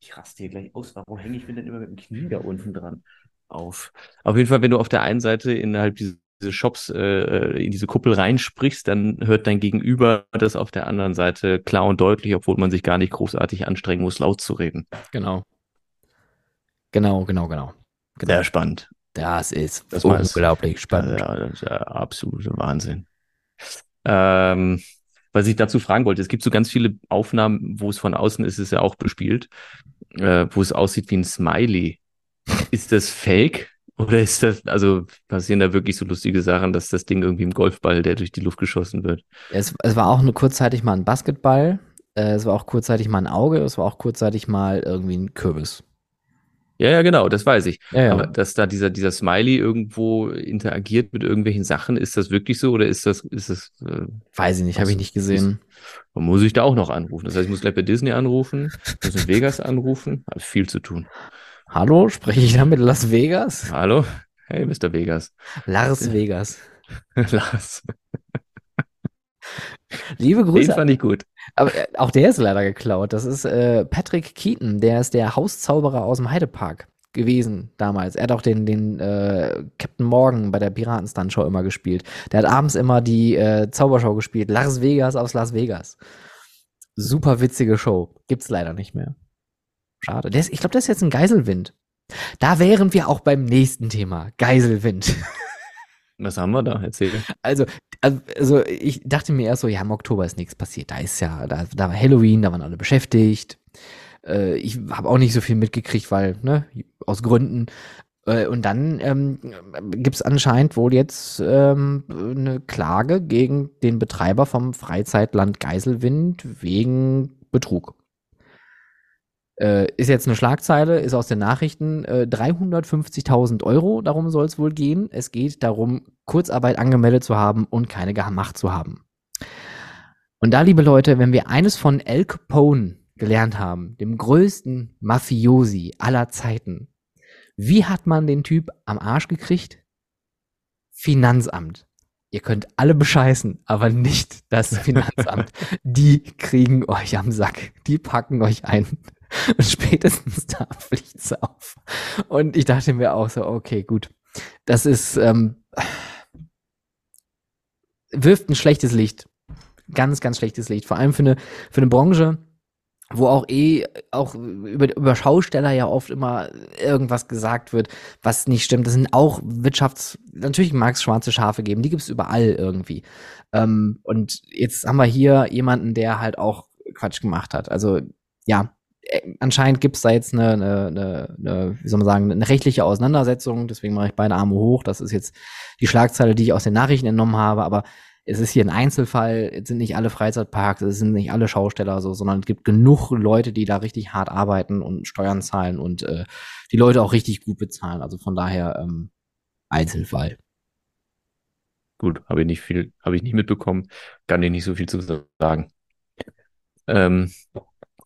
ich raste hier gleich aus, warum hänge ich mir denn immer mit dem Knie da unten dran auf? Auf jeden Fall, wenn du auf der einen Seite innerhalb dieses Shops äh, in diese Kuppel reinsprichst, dann hört dein Gegenüber das auf der anderen Seite klar und deutlich, obwohl man sich gar nicht großartig anstrengen muss, laut zu reden. Genau. Genau, genau, genau. genau. Sehr spannend. Das ist das unglaublich spannend. Ja, das ist ja absoluter Wahnsinn. Ähm, was ich dazu fragen wollte, es gibt so ganz viele Aufnahmen, wo es von außen ist, ist ja auch bespielt, äh, wo es aussieht wie ein Smiley. Ist das fake? Oder ist das, also passieren da wirklich so lustige Sachen, dass das Ding irgendwie im Golfball, der durch die Luft geschossen wird? Es, es war auch nur kurzzeitig mal ein Basketball, äh, es war auch kurzzeitig mal ein Auge, es war auch kurzzeitig mal irgendwie ein Kürbis. Ja, ja, genau, das weiß ich. Ja, ja. Aber dass da dieser, dieser Smiley irgendwo interagiert mit irgendwelchen Sachen, ist das wirklich so oder ist das, ist das, äh, Weiß ich nicht, habe ich nicht gesehen. man muss ich da auch noch anrufen? Das heißt, ich muss gleich bei Disney anrufen, muss in Vegas anrufen, hat viel zu tun. Hallo, spreche ich da mit Las Vegas? Hallo? Hey, Mr. Vegas. Lars Vegas. Lars. Liebe Den Grüße. fand ich gut. Aber äh, auch der ist leider geklaut. Das ist äh, Patrick Keaton, der ist der Hauszauberer aus dem Heidepark gewesen damals. Er hat auch den, den äh, Captain Morgan bei der Piraten-Stunt-Show immer gespielt. Der hat abends immer die äh, Zaubershow gespielt. Las Vegas aus Las Vegas. Super witzige Show. Gibt's leider nicht mehr. Schade. Der ist, ich glaube, das ist jetzt ein Geiselwind. Da wären wir auch beim nächsten Thema. Geiselwind. Was haben wir da? Erzähl. Also, also ich dachte mir erst so, ja, im Oktober ist nichts passiert. Da ist ja, da, da war Halloween, da waren alle beschäftigt. Äh, ich habe auch nicht so viel mitgekriegt, weil, ne, aus Gründen. Äh, und dann ähm, gibt es anscheinend wohl jetzt ähm, eine Klage gegen den Betreiber vom Freizeitland Geiselwind wegen Betrug. Äh, ist jetzt eine Schlagzeile, ist aus den Nachrichten. Äh, 350.000 Euro, darum soll es wohl gehen. Es geht darum, Kurzarbeit angemeldet zu haben und keine gemacht zu haben. Und da, liebe Leute, wenn wir eines von El Capone gelernt haben, dem größten Mafiosi aller Zeiten, wie hat man den Typ am Arsch gekriegt? Finanzamt. Ihr könnt alle bescheißen, aber nicht das Finanzamt. Die kriegen euch am Sack. Die packen euch ein. Und spätestens da fliegt's auf. Und ich dachte mir auch so, okay, gut. Das ist, ähm, wirft ein schlechtes Licht. Ganz, ganz schlechtes Licht. Vor allem für eine, für eine Branche, wo auch eh auch über, über Schausteller ja oft immer irgendwas gesagt wird, was nicht stimmt. Das sind auch Wirtschafts-, natürlich mag es schwarze Schafe geben, die gibt's überall irgendwie. Ähm, und jetzt haben wir hier jemanden, der halt auch Quatsch gemacht hat. Also ja, äh, anscheinend gibt's da jetzt eine, eine, eine, wie soll man sagen, eine rechtliche Auseinandersetzung. Deswegen mache ich beide Arme hoch. Das ist jetzt die Schlagzeile, die ich aus den Nachrichten entnommen habe. Aber es ist hier ein Einzelfall. Es sind nicht alle Freizeitparks, es sind nicht alle Schausteller so, sondern es gibt genug Leute, die da richtig hart arbeiten und Steuern zahlen und äh, die Leute auch richtig gut bezahlen. Also von daher ähm, Einzelfall. Gut, habe ich nicht viel, habe ich nicht mitbekommen, kann ich nicht so viel zu sagen. Ähm,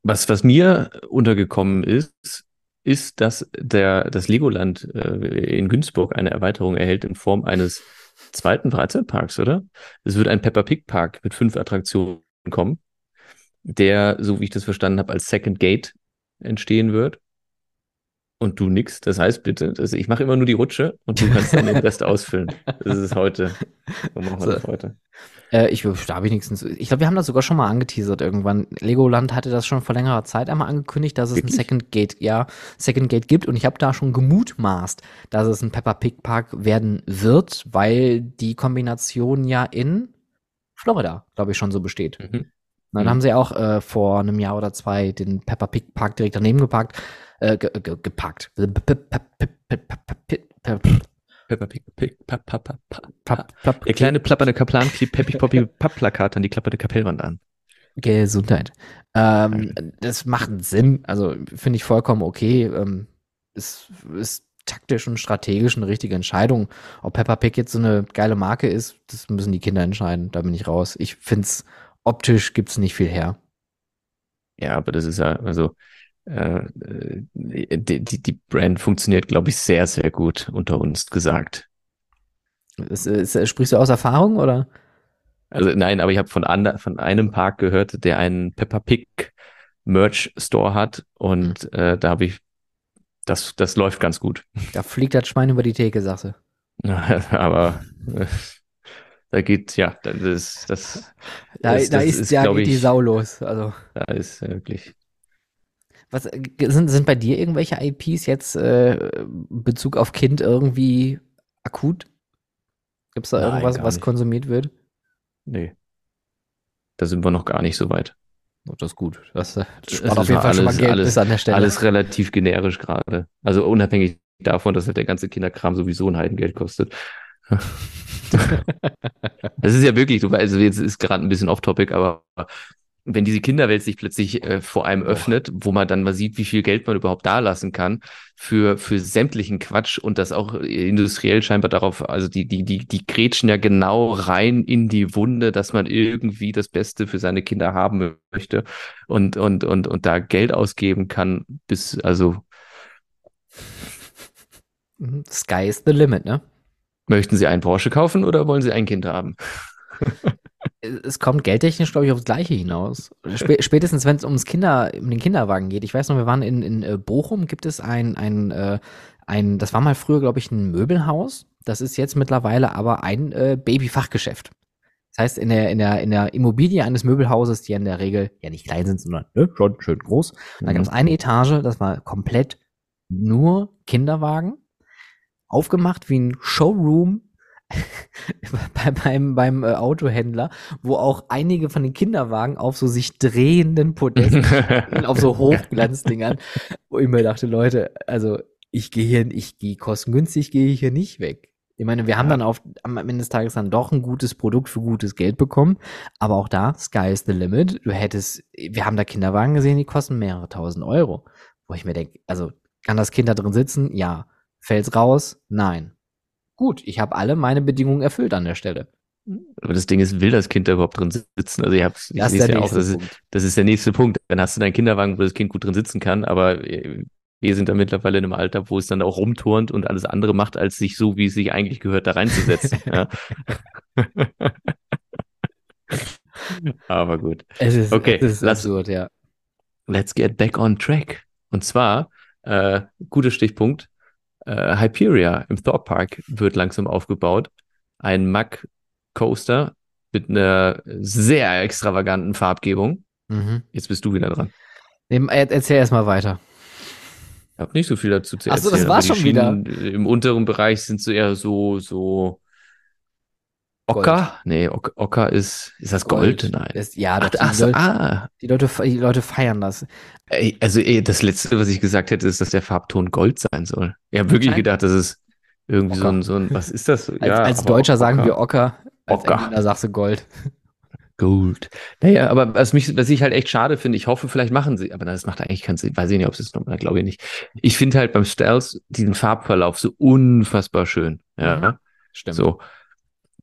was, was mir untergekommen ist, ist, dass der, das Legoland äh, in Günzburg eine Erweiterung erhält in Form eines zweiten Freizeitparks, oder? Es wird ein Peppa Pig Park mit fünf Attraktionen kommen, der, so wie ich das verstanden habe, als Second Gate entstehen wird. Und du nix. Das heißt bitte, dass ich mache immer nur die Rutsche und du kannst dann den Rest ausfüllen. Das ist heute. So machen wir So. das heute. Äh, ich da habe ich nichts. Ich glaube, wir haben das sogar schon mal angeteasert irgendwann. Legoland hatte das schon vor längerer Zeit einmal angekündigt, dass es Wirklich? ein Second Gate, ja, Second Gate gibt. Und ich habe da schon gemutmaßt, dass es ein Peppa Pig Park werden wird, weil die Kombination ja in Florida, glaube ich, schon so besteht. Mhm. Na, dann Mhm. haben sie auch äh, vor einem Jahr oder zwei den Peppa Pig Park direkt daneben geparkt, äh, ge ge plap, Der kleine plappernde Kaplan klebt Peppich Poppy Pappplakat an die klappernde Kapellwand an. Gesundheit. Ähm, das macht Sinn. Also finde ich vollkommen okay. Ähm, ist, ist taktisch und strategisch eine richtige Entscheidung. Ob Peppa Pig jetzt so eine geile Marke ist, das müssen die Kinder entscheiden. Da bin ich raus. Ich finde es optisch gibt's nicht viel her. Ja, aber das ist ja, also äh, die, die, die Brand funktioniert, glaube ich, sehr, sehr gut unter uns gesagt. Ist, ist, sprichst du aus Erfahrung oder? Also nein, aber ich habe von, ander- von einem Park gehört, der einen Peppa Pig Merch Store hat und äh, da habe ich, das, das läuft ganz gut. Da fliegt das Schwein über die Theke, sagst du. aber äh, da geht, ja, das ist, das, Da, Das- da das ist, ja die Sau los. Also, da ist wirklich. Was äh, sind, sind bei dir irgendwelche IPs jetzt äh, Bezug auf Kind irgendwie akut? Gibt's da Nein, irgendwas, was nicht. konsumiert wird? Nee. Da sind wir noch gar nicht so weit. Das ist gut. Das, das spart das auf jeden Fall alles, schon mal Geld alles, an der Stelle. Alles relativ generisch gerade. Also unabhängig davon, dass halt der ganze Kinderkram sowieso ein Heidengeld kostet. das ist ja wirklich, du weißt, also jetzt ist gerade ein bisschen off-topic, aber wenn diese Kinderwelt sich plötzlich äh, vor einem öffnet, wo man dann mal sieht, wie viel Geld man überhaupt da lassen kann für, für sämtlichen Quatsch und das auch industriell scheinbar darauf, also die, die, die, die grätschen ja genau rein in die Wunde, dass man irgendwie das Beste für seine Kinder haben möchte und, und, und, und da Geld ausgeben kann, bis, also. Mhm. Sky is the limit, ne? Möchten Sie einen Porsche kaufen oder wollen Sie ein Kind haben? es kommt geldtechnisch, glaube ich, aufs Gleiche hinaus. Spätestens, wenn es ums Kinder, um den Kinderwagen geht. Ich weiß noch, wir waren in, in äh, Bochum, gibt es ein, ein, äh, ein, das war mal früher, glaube ich, ein Möbelhaus. Das ist jetzt mittlerweile aber ein äh, Babyfachgeschäft. Das heißt, in der, in, der, in der Immobilie eines Möbelhauses, die in der Regel ja nicht klein sind, sondern ne, schon schön groß, mhm. da gab es eine Etage, das war komplett nur Kinderwagen, aufgemacht wie ein Showroom bei, beim, beim äh, Autohändler, wo auch einige von den Kinderwagen auf so sich drehenden Podesten auf so Hochglanzdingern, wo ich mir dachte, Leute, also ich gehe hier, ich gehe kostengünstig, gehe ich hier nicht weg. Ich meine, wir haben dann auf, am Ende des Tages dann doch ein gutes Produkt für gutes Geld bekommen, aber auch da, sky is the limit. Du hättest, wir haben da Kinderwagen gesehen, die kosten mehrere tausend Euro. Wo ich mir denke, also kann das Kind da drin sitzen? Ja. Fällt's raus? Nein gut, ich habe alle meine Bedingungen erfüllt an der Stelle. Aber das Ding ist, will das Kind da überhaupt drin sitzen? Also ich hab's, ich das ist ja auch, das ist, das ist der nächste Punkt. Dann hast du deinen Kinderwagen, wo das Kind gut drin sitzen kann, aber äh, wir sind da mittlerweile in einem Alter, wo es dann auch rumturnt und alles andere macht, als sich so, wie es sich eigentlich gehört, da reinzusetzen. aber gut. Es ist, okay, es ist lass, absurd, ja. Let's get back on track. Und zwar, äh, guter Stichpunkt, äh, Hyperia im Thorpe Park wird langsam aufgebaut. Ein Mack Coaster mit einer sehr extravaganten Farbgebung. Mhm. Jetzt bist du wieder dran. erzähl erstmal weiter. Ich habe nicht so viel dazu zu erzählen. Achso, das war schon wieder. Im unteren Bereich sind so eher so, so Ocker? Nee, Ocker ist, ist das Gold? Gold. Nein. Das, ja, ach, ach, die, Leute, ah. die, Leute, die Leute feiern das. Ey, also ey, das Letzte, was ich gesagt hätte, ist, dass der Farbton Gold sein soll. Ich habe wirklich gedacht, das ist irgendwie so ein, so ein, was ist das? Ja, als, als Deutscher sagen wir Ocker, als Ocker. Engländer sagst du Gold. Gold. Naja, aber was mich, was ich halt echt schade finde, ich hoffe, vielleicht machen sie, aber das macht eigentlich keinen Sinn, weiß ich nicht, ob sie es noch, glaube ich nicht. Ich finde halt beim Stealth diesen Farbverlauf so unfassbar schön. Ja, mhm. stimmt. So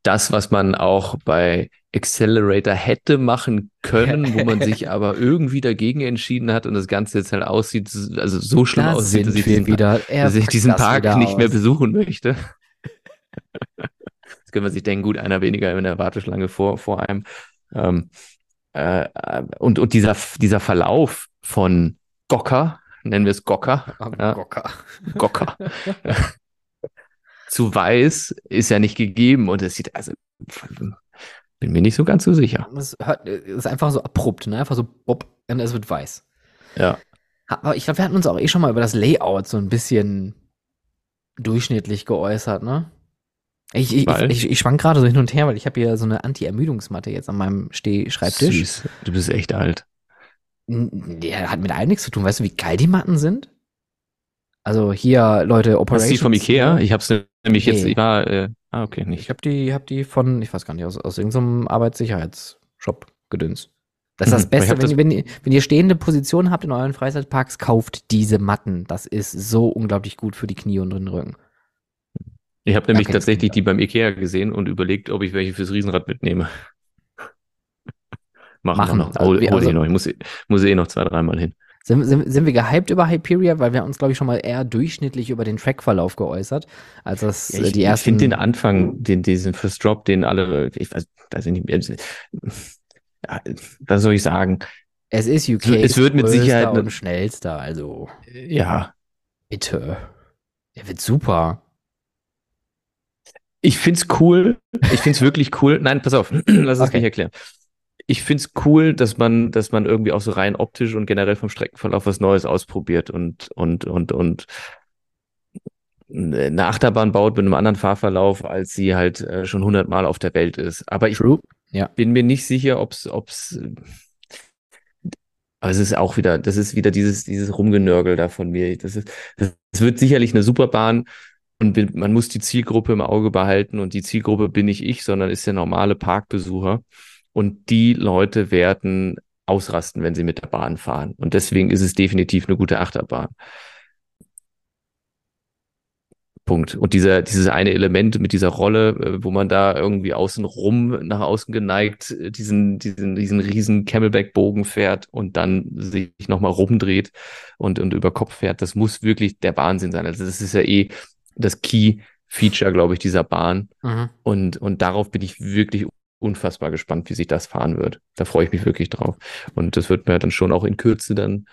das, was man auch bei Accelerator hätte machen können, wo man sich aber irgendwie dagegen entschieden hat und das Ganze jetzt halt aussieht, also so schlimm da aussieht, dass ich diesen, wieder, dass ich diesen Park nicht aus. mehr besuchen möchte. Jetzt können wir sich denken, gut, einer weniger in der Warteschlange vor, vor einem. Ähm, äh, und, und dieser, dieser Verlauf von Gocker, nennen wir es Gocker. Ja, Gocker. Gocker. zu weiß ist ja nicht gegeben und es sieht, also bin mir nicht so ganz so sicher. Es ist einfach so abrupt, ne? Einfach so bob und es wird weiß. Ja. Aber ich glaube, wir hatten uns auch eh schon mal über das Layout so ein bisschen durchschnittlich geäußert, ne? Ich, ich, ich, ich schwank gerade so hin und her, weil ich habe hier so eine Anti-Ermüdungsmatte jetzt an meinem Stehschreibtisch. Süß. Du bist echt alt. Der hat mit allem nichts zu tun. Weißt du, wie geil die Matten sind? Also hier, Leute, Operations. Hast du die vom Ikea? Ich hab's nämlich nee. jetzt, ich war, äh, ah, okay, nicht. Ich hab die, hab die von, ich weiß gar nicht, aus, aus irgendeinem Arbeitssicherheitsshop gedöns. Das ist das mhm. Beste, wenn, das ihr, wenn, ihr, wenn ihr stehende Positionen habt in euren Freizeitparks, kauft diese Matten. Das ist so unglaublich gut für die Knie und den Rücken. Ich habe nämlich tatsächlich die beim Ikea gesehen und überlegt, ob ich welche fürs Riesenrad mitnehme. Machen, Machen noch. Also, hol, hol also, noch. Ich muss, muss eh noch zwei, dreimal hin. Sind, sind, sind wir gehypt über Hyperia? Weil wir uns, glaube ich, schon mal eher durchschnittlich über den Trackverlauf geäußert, als das ja, ich, die ersten. Ich finde den Anfang, den, diesen First Drop, den alle, ich weiß, weiß ich nicht, ja, was soll ich sagen? Es ist UK. Es wird mit Sicherheit und schnellster, also. Ja. Bitte. Der wird super. Ich find's cool. Ich find's wirklich cool. Nein, pass auf. Lass es okay. mich erklären ich finde es cool, dass man, dass man irgendwie auch so rein optisch und generell vom Streckenverlauf was Neues ausprobiert und, und, und, und eine Achterbahn baut mit einem anderen Fahrverlauf, als sie halt äh, schon hundertmal auf der Welt ist. Aber ich, Ja. Bin mir nicht sicher, ob's, ob's, aber es ist auch wieder, das ist wieder dieses, dieses Rumgenörgel da von mir. Das ist, das wird sicherlich eine Superbahn und man muss die Zielgruppe im Auge behalten und die Zielgruppe bin nicht ich, sondern ist der normale Parkbesucher. Und die Leute werden ausrasten, wenn sie mit der Bahn fahren. Und deswegen ist es definitiv eine gute Achterbahn. Punkt. Und dieser, dieses eine Element mit dieser Rolle, äh, wo man da irgendwie außen rum, nach außen geneigt, äh, diesen, diesen, diesen riesen Camelback-Bogen fährt und dann sich nochmal rumdreht und, und über Kopf fährt, das muss wirklich der Wahnsinn sein. Also das ist ja eh das Key-Feature, glaube ich, dieser Bahn. Mhm. Und, und darauf bin ich wirklich unfassbar gespannt, wie sich das fahren wird. Da freue ich mich wirklich drauf. Und das wird mir dann schon auch in Kürze dann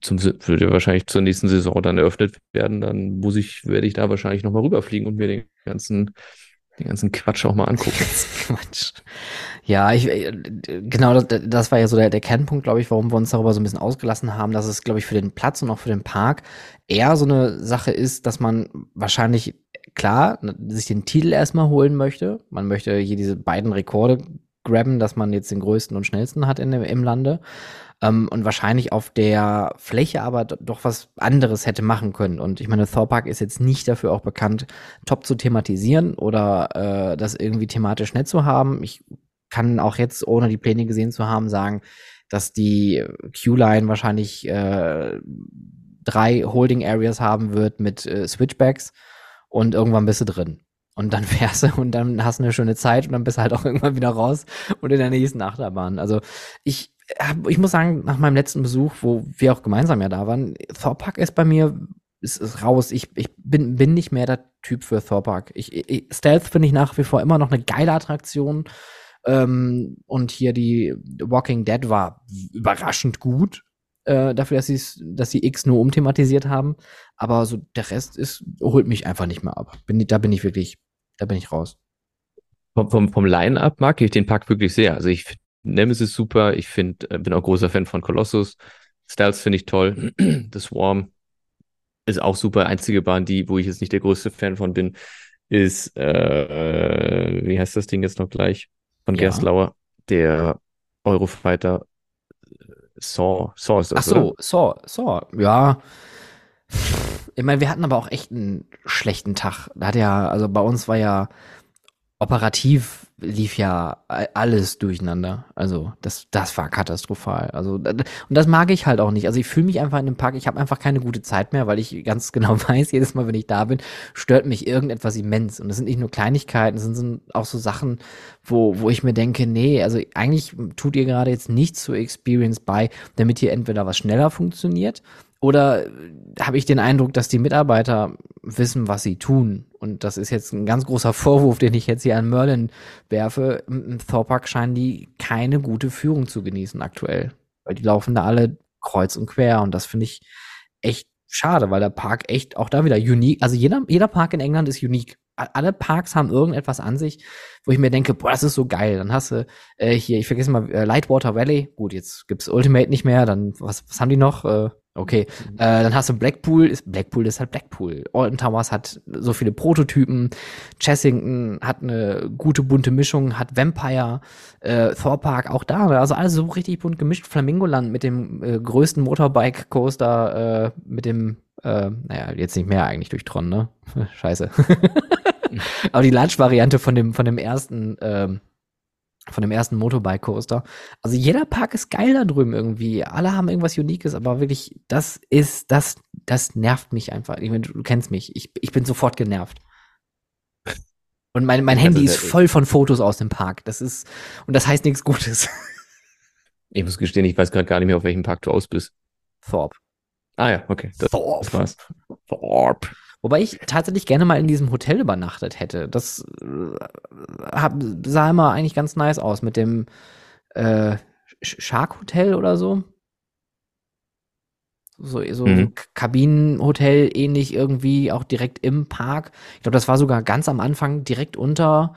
zum, würde wahrscheinlich zur nächsten Saison dann eröffnet werden, dann muss ich, werde ich da wahrscheinlich nochmal rüberfliegen und mir den ganzen, den ganzen Quatsch auch mal angucken. Quatsch. Ja, ich, äh, genau, das, das war ja so der, der Kernpunkt, glaube ich, warum wir uns darüber so ein bisschen ausgelassen haben, dass es, glaube ich, für den Platz und auch für den Park eher so eine Sache ist, dass man wahrscheinlich, klar, sich den Titel erstmal holen möchte. Man möchte hier diese beiden Rekorde grabben, dass man jetzt den größten und schnellsten hat in, im Lande ähm, und wahrscheinlich auf der Fläche aber doch was anderes hätte machen können. Und ich meine, Thor Park ist jetzt nicht dafür auch bekannt, top zu thematisieren oder äh, das irgendwie thematisch nett zu haben. Ich kann auch jetzt, ohne die Pläne gesehen zu haben, sagen, dass die Q-Line wahrscheinlich äh, drei Holding Areas haben wird mit äh, Switchbacks und irgendwann bist du drin. Und dann fährst du und dann hast du eine schöne Zeit und dann bist du halt auch irgendwann wieder raus und in der nächsten Achterbahn. Also ich ich muss sagen, nach meinem letzten Besuch, wo wir auch gemeinsam ja da waren, Thor Park ist bei mir ist, ist raus. Ich, ich bin, bin nicht mehr der Typ für Thor Park. Ich, ich, Stealth finde ich nach wie vor immer noch eine geile Attraktion. Ähm, und hier die Walking Dead war überraschend gut. Äh, dafür, dass, sie's, dass sie X nur umthematisiert haben. Aber so der Rest ist, holt mich einfach nicht mehr ab. Bin, da bin ich wirklich, da bin ich raus. Vom, vom, vom Line-Up mag ich den Park wirklich sehr. Also ich Nemesis super. Ich finde, äh, bin auch großer Fan von Colossus. Styles finde ich toll. The Swarm ist auch super. Einzige Bahn, die, wo ich jetzt nicht der größte Fan von bin, ist, äh, wie heißt das Ding jetzt noch gleich? Von ja. Gerstlauer, der Eurofighter äh, Saw. Saw ist das, Ach so, oder? Saw, Saw, ja. Ich meine, wir hatten aber auch echt einen schlechten Tag. Da hat ja, also bei uns war ja operativ lief ja alles durcheinander. Also das, das war katastrophal. Also und das mag ich halt auch nicht. Also ich fühle mich einfach in dem Park. Ich habe einfach keine gute Zeit mehr, weil ich ganz genau weiß, jedes Mal, wenn ich da bin, stört mich irgendetwas immens. Und das sind nicht nur Kleinigkeiten, das sind auch so Sachen, wo wo ich mir denke, nee, also eigentlich tut ihr gerade jetzt nichts zur Experience bei, damit hier entweder was schneller funktioniert oder habe ich den Eindruck, dass die Mitarbeiter wissen, was sie tun? Und das ist jetzt ein ganz großer Vorwurf, den ich jetzt hier an Merlin werfe. Im Thorpark scheinen die keine gute Führung zu genießen aktuell. Weil die laufen da alle kreuz und quer und das finde ich echt schade, weil der Park echt auch da wieder unique, also jeder, jeder Park in England ist unique. Alle Parks haben irgendetwas an sich, wo ich mir denke, boah, das ist so geil. Dann hast du äh, hier, ich vergesse mal, äh, Lightwater Valley. Gut, jetzt gibt's Ultimate nicht mehr. Dann was, was haben die noch? Äh, Okay, mhm. äh, dann hast du Blackpool, ist, Blackpool ist halt Blackpool. Alton Towers hat so viele Prototypen, Chessington hat eine gute bunte Mischung, hat Vampire, äh, Thor Park auch da, also alles so richtig bunt gemischt. Flamingoland mit dem äh, größten Motorbike-Coaster, äh, mit dem, äh, naja, jetzt nicht mehr eigentlich durch Tron, ne? Scheiße. Aber die Lunch-Variante von dem, von dem ersten, ähm, von dem ersten Motorbike-Coaster. Also jeder Park ist geil da drüben irgendwie. Alle haben irgendwas Unikes, aber wirklich, das ist, das, das nervt mich einfach. Ich meine, du kennst mich. Ich, ich bin sofort genervt. Und mein, mein Handy ist voll von Fotos aus dem Park. Das ist, und das heißt nichts Gutes. Ich muss gestehen, ich weiß gerade gar nicht mehr, auf welchem Park du aus bist. Thorpe. Ah ja, okay. Das, Thorpe. das war's. Thorpe. Wobei ich tatsächlich gerne mal in diesem Hotel übernachtet hätte. Das äh, hab, sah immer eigentlich ganz nice aus mit dem äh, Shark Hotel oder so. So, so mhm. Kabinenhotel ähnlich irgendwie, auch direkt im Park. Ich glaube, das war sogar ganz am Anfang direkt unter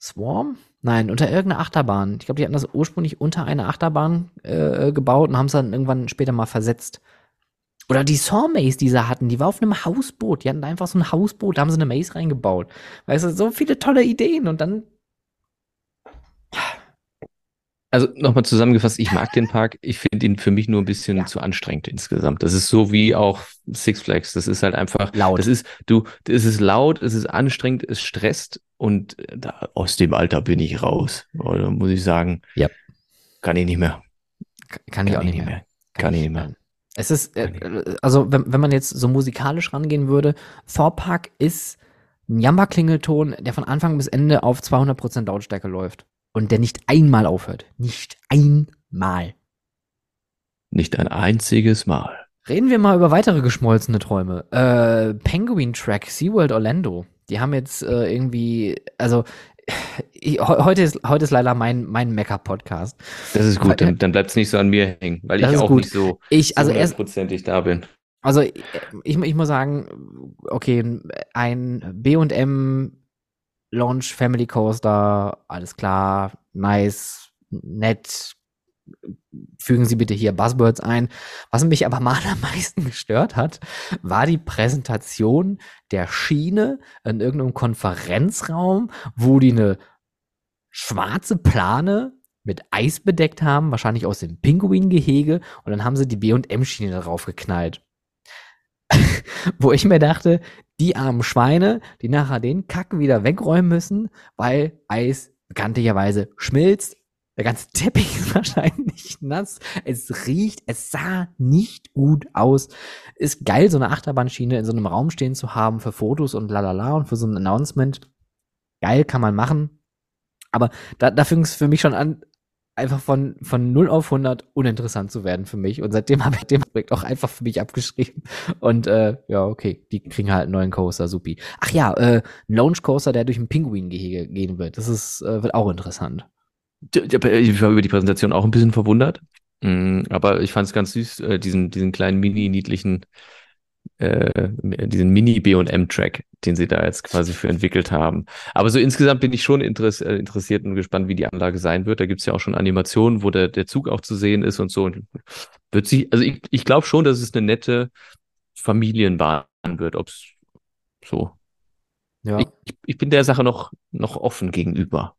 Swarm? Nein, unter irgendeiner Achterbahn. Ich glaube, die hatten das ursprünglich unter einer Achterbahn äh, gebaut und haben es dann irgendwann später mal versetzt. Oder die Saw-Maze, die sie hatten, die war auf einem Hausboot. Die hatten einfach so ein Hausboot, da haben sie eine Maze reingebaut. Weißt du, so viele tolle Ideen und dann. Also nochmal zusammengefasst, ich mag den Park. Ich finde ihn für mich nur ein bisschen ja. zu anstrengend insgesamt. Das ist so wie auch Six Flags. Das ist halt einfach laut. Das ist, du, es ist laut, es ist anstrengend, es stresst und da, aus dem Alter bin ich raus. Oder muss ich sagen, ja. kann ich nicht mehr. Kann, kann ich auch nicht mehr. mehr. Kann, kann ich nicht mehr. mehr. Es ist, äh, also wenn, wenn man jetzt so musikalisch rangehen würde, Thor Park ist ein Jammer-Klingelton, der von Anfang bis Ende auf 200% Lautstärke läuft. Und der nicht einmal aufhört. Nicht einmal. Nicht ein einziges Mal. Reden wir mal über weitere geschmolzene Träume. Äh, Penguin Track, SeaWorld Orlando. Die haben jetzt äh, irgendwie, also ich, heute ist heute ist leider mein mein Mecker Podcast. Das ist gut, dann, dann bleibt es nicht so an mir hängen, weil das ich auch gut. nicht so ich also hundertprozentig da bin. Also ich, ich muss sagen, okay, ein B&M Launch Family Coaster, alles klar, nice, nett. Fügen Sie bitte hier Buzzwords ein. Was mich aber mal am meisten gestört hat, war die Präsentation der Schiene in irgendeinem Konferenzraum, wo die eine schwarze Plane mit Eis bedeckt haben, wahrscheinlich aus dem Pinguingehege, und dann haben sie die B&M-Schiene darauf geknallt. wo ich mir dachte, die armen Schweine, die nachher den Kack wieder wegräumen müssen, weil Eis bekanntlicherweise schmilzt. Der ganze Teppich ist wahrscheinlich nass. Es riecht, es sah nicht gut aus. Ist geil, so eine Achterbahnschiene in so einem Raum stehen zu haben für Fotos und lalala und für so ein Announcement. Geil, kann man machen. Aber da, da fing es für mich schon an, einfach von, von 0 auf 100 uninteressant zu werden für mich. Und seitdem habe ich den Projekt auch einfach für mich abgeschrieben. Und äh, ja, okay, die kriegen halt einen neuen Coaster, supi. Ach ja, äh, ein Launch Coaster, der durch ein Pinguin-Gehege gehen wird. Das ist, äh, wird auch interessant. Ich war über die Präsentation auch ein bisschen verwundert. Mm, aber ich fand es ganz süß, äh, diesen, diesen kleinen mini-niedlichen äh, diesen Mini-B&M-Track, den sie da jetzt quasi für entwickelt haben. Aber so insgesamt bin ich schon äh, interessiert und gespannt, wie die Anlage sein wird. Da gibt's ja auch schon Animationen, wo der, der Zug auch zu sehen ist und so. Und wird sie, also ich, ich glaube schon, dass es eine nette Familienbahn wird, ob's so. Ja. Ich, ich bin der Sache noch, noch offen gegenüber.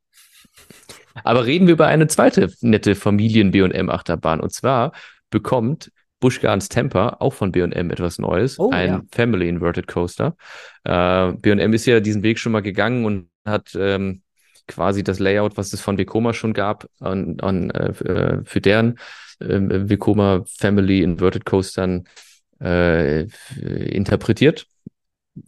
Aber reden wir über eine zweite nette Familien-B&M-Achterbahn. Und zwar bekommt Busch Gardens Temper, auch von B&M etwas Neues, oh, ein ja. Family Inverted Coaster. Äh, B&M ist ja diesen Weg schon mal gegangen und hat ähm, quasi das Layout, was es von Vekoma schon gab, an, an, äh für deren äh, Vekoma Family Inverted Coastern äh, interpretiert,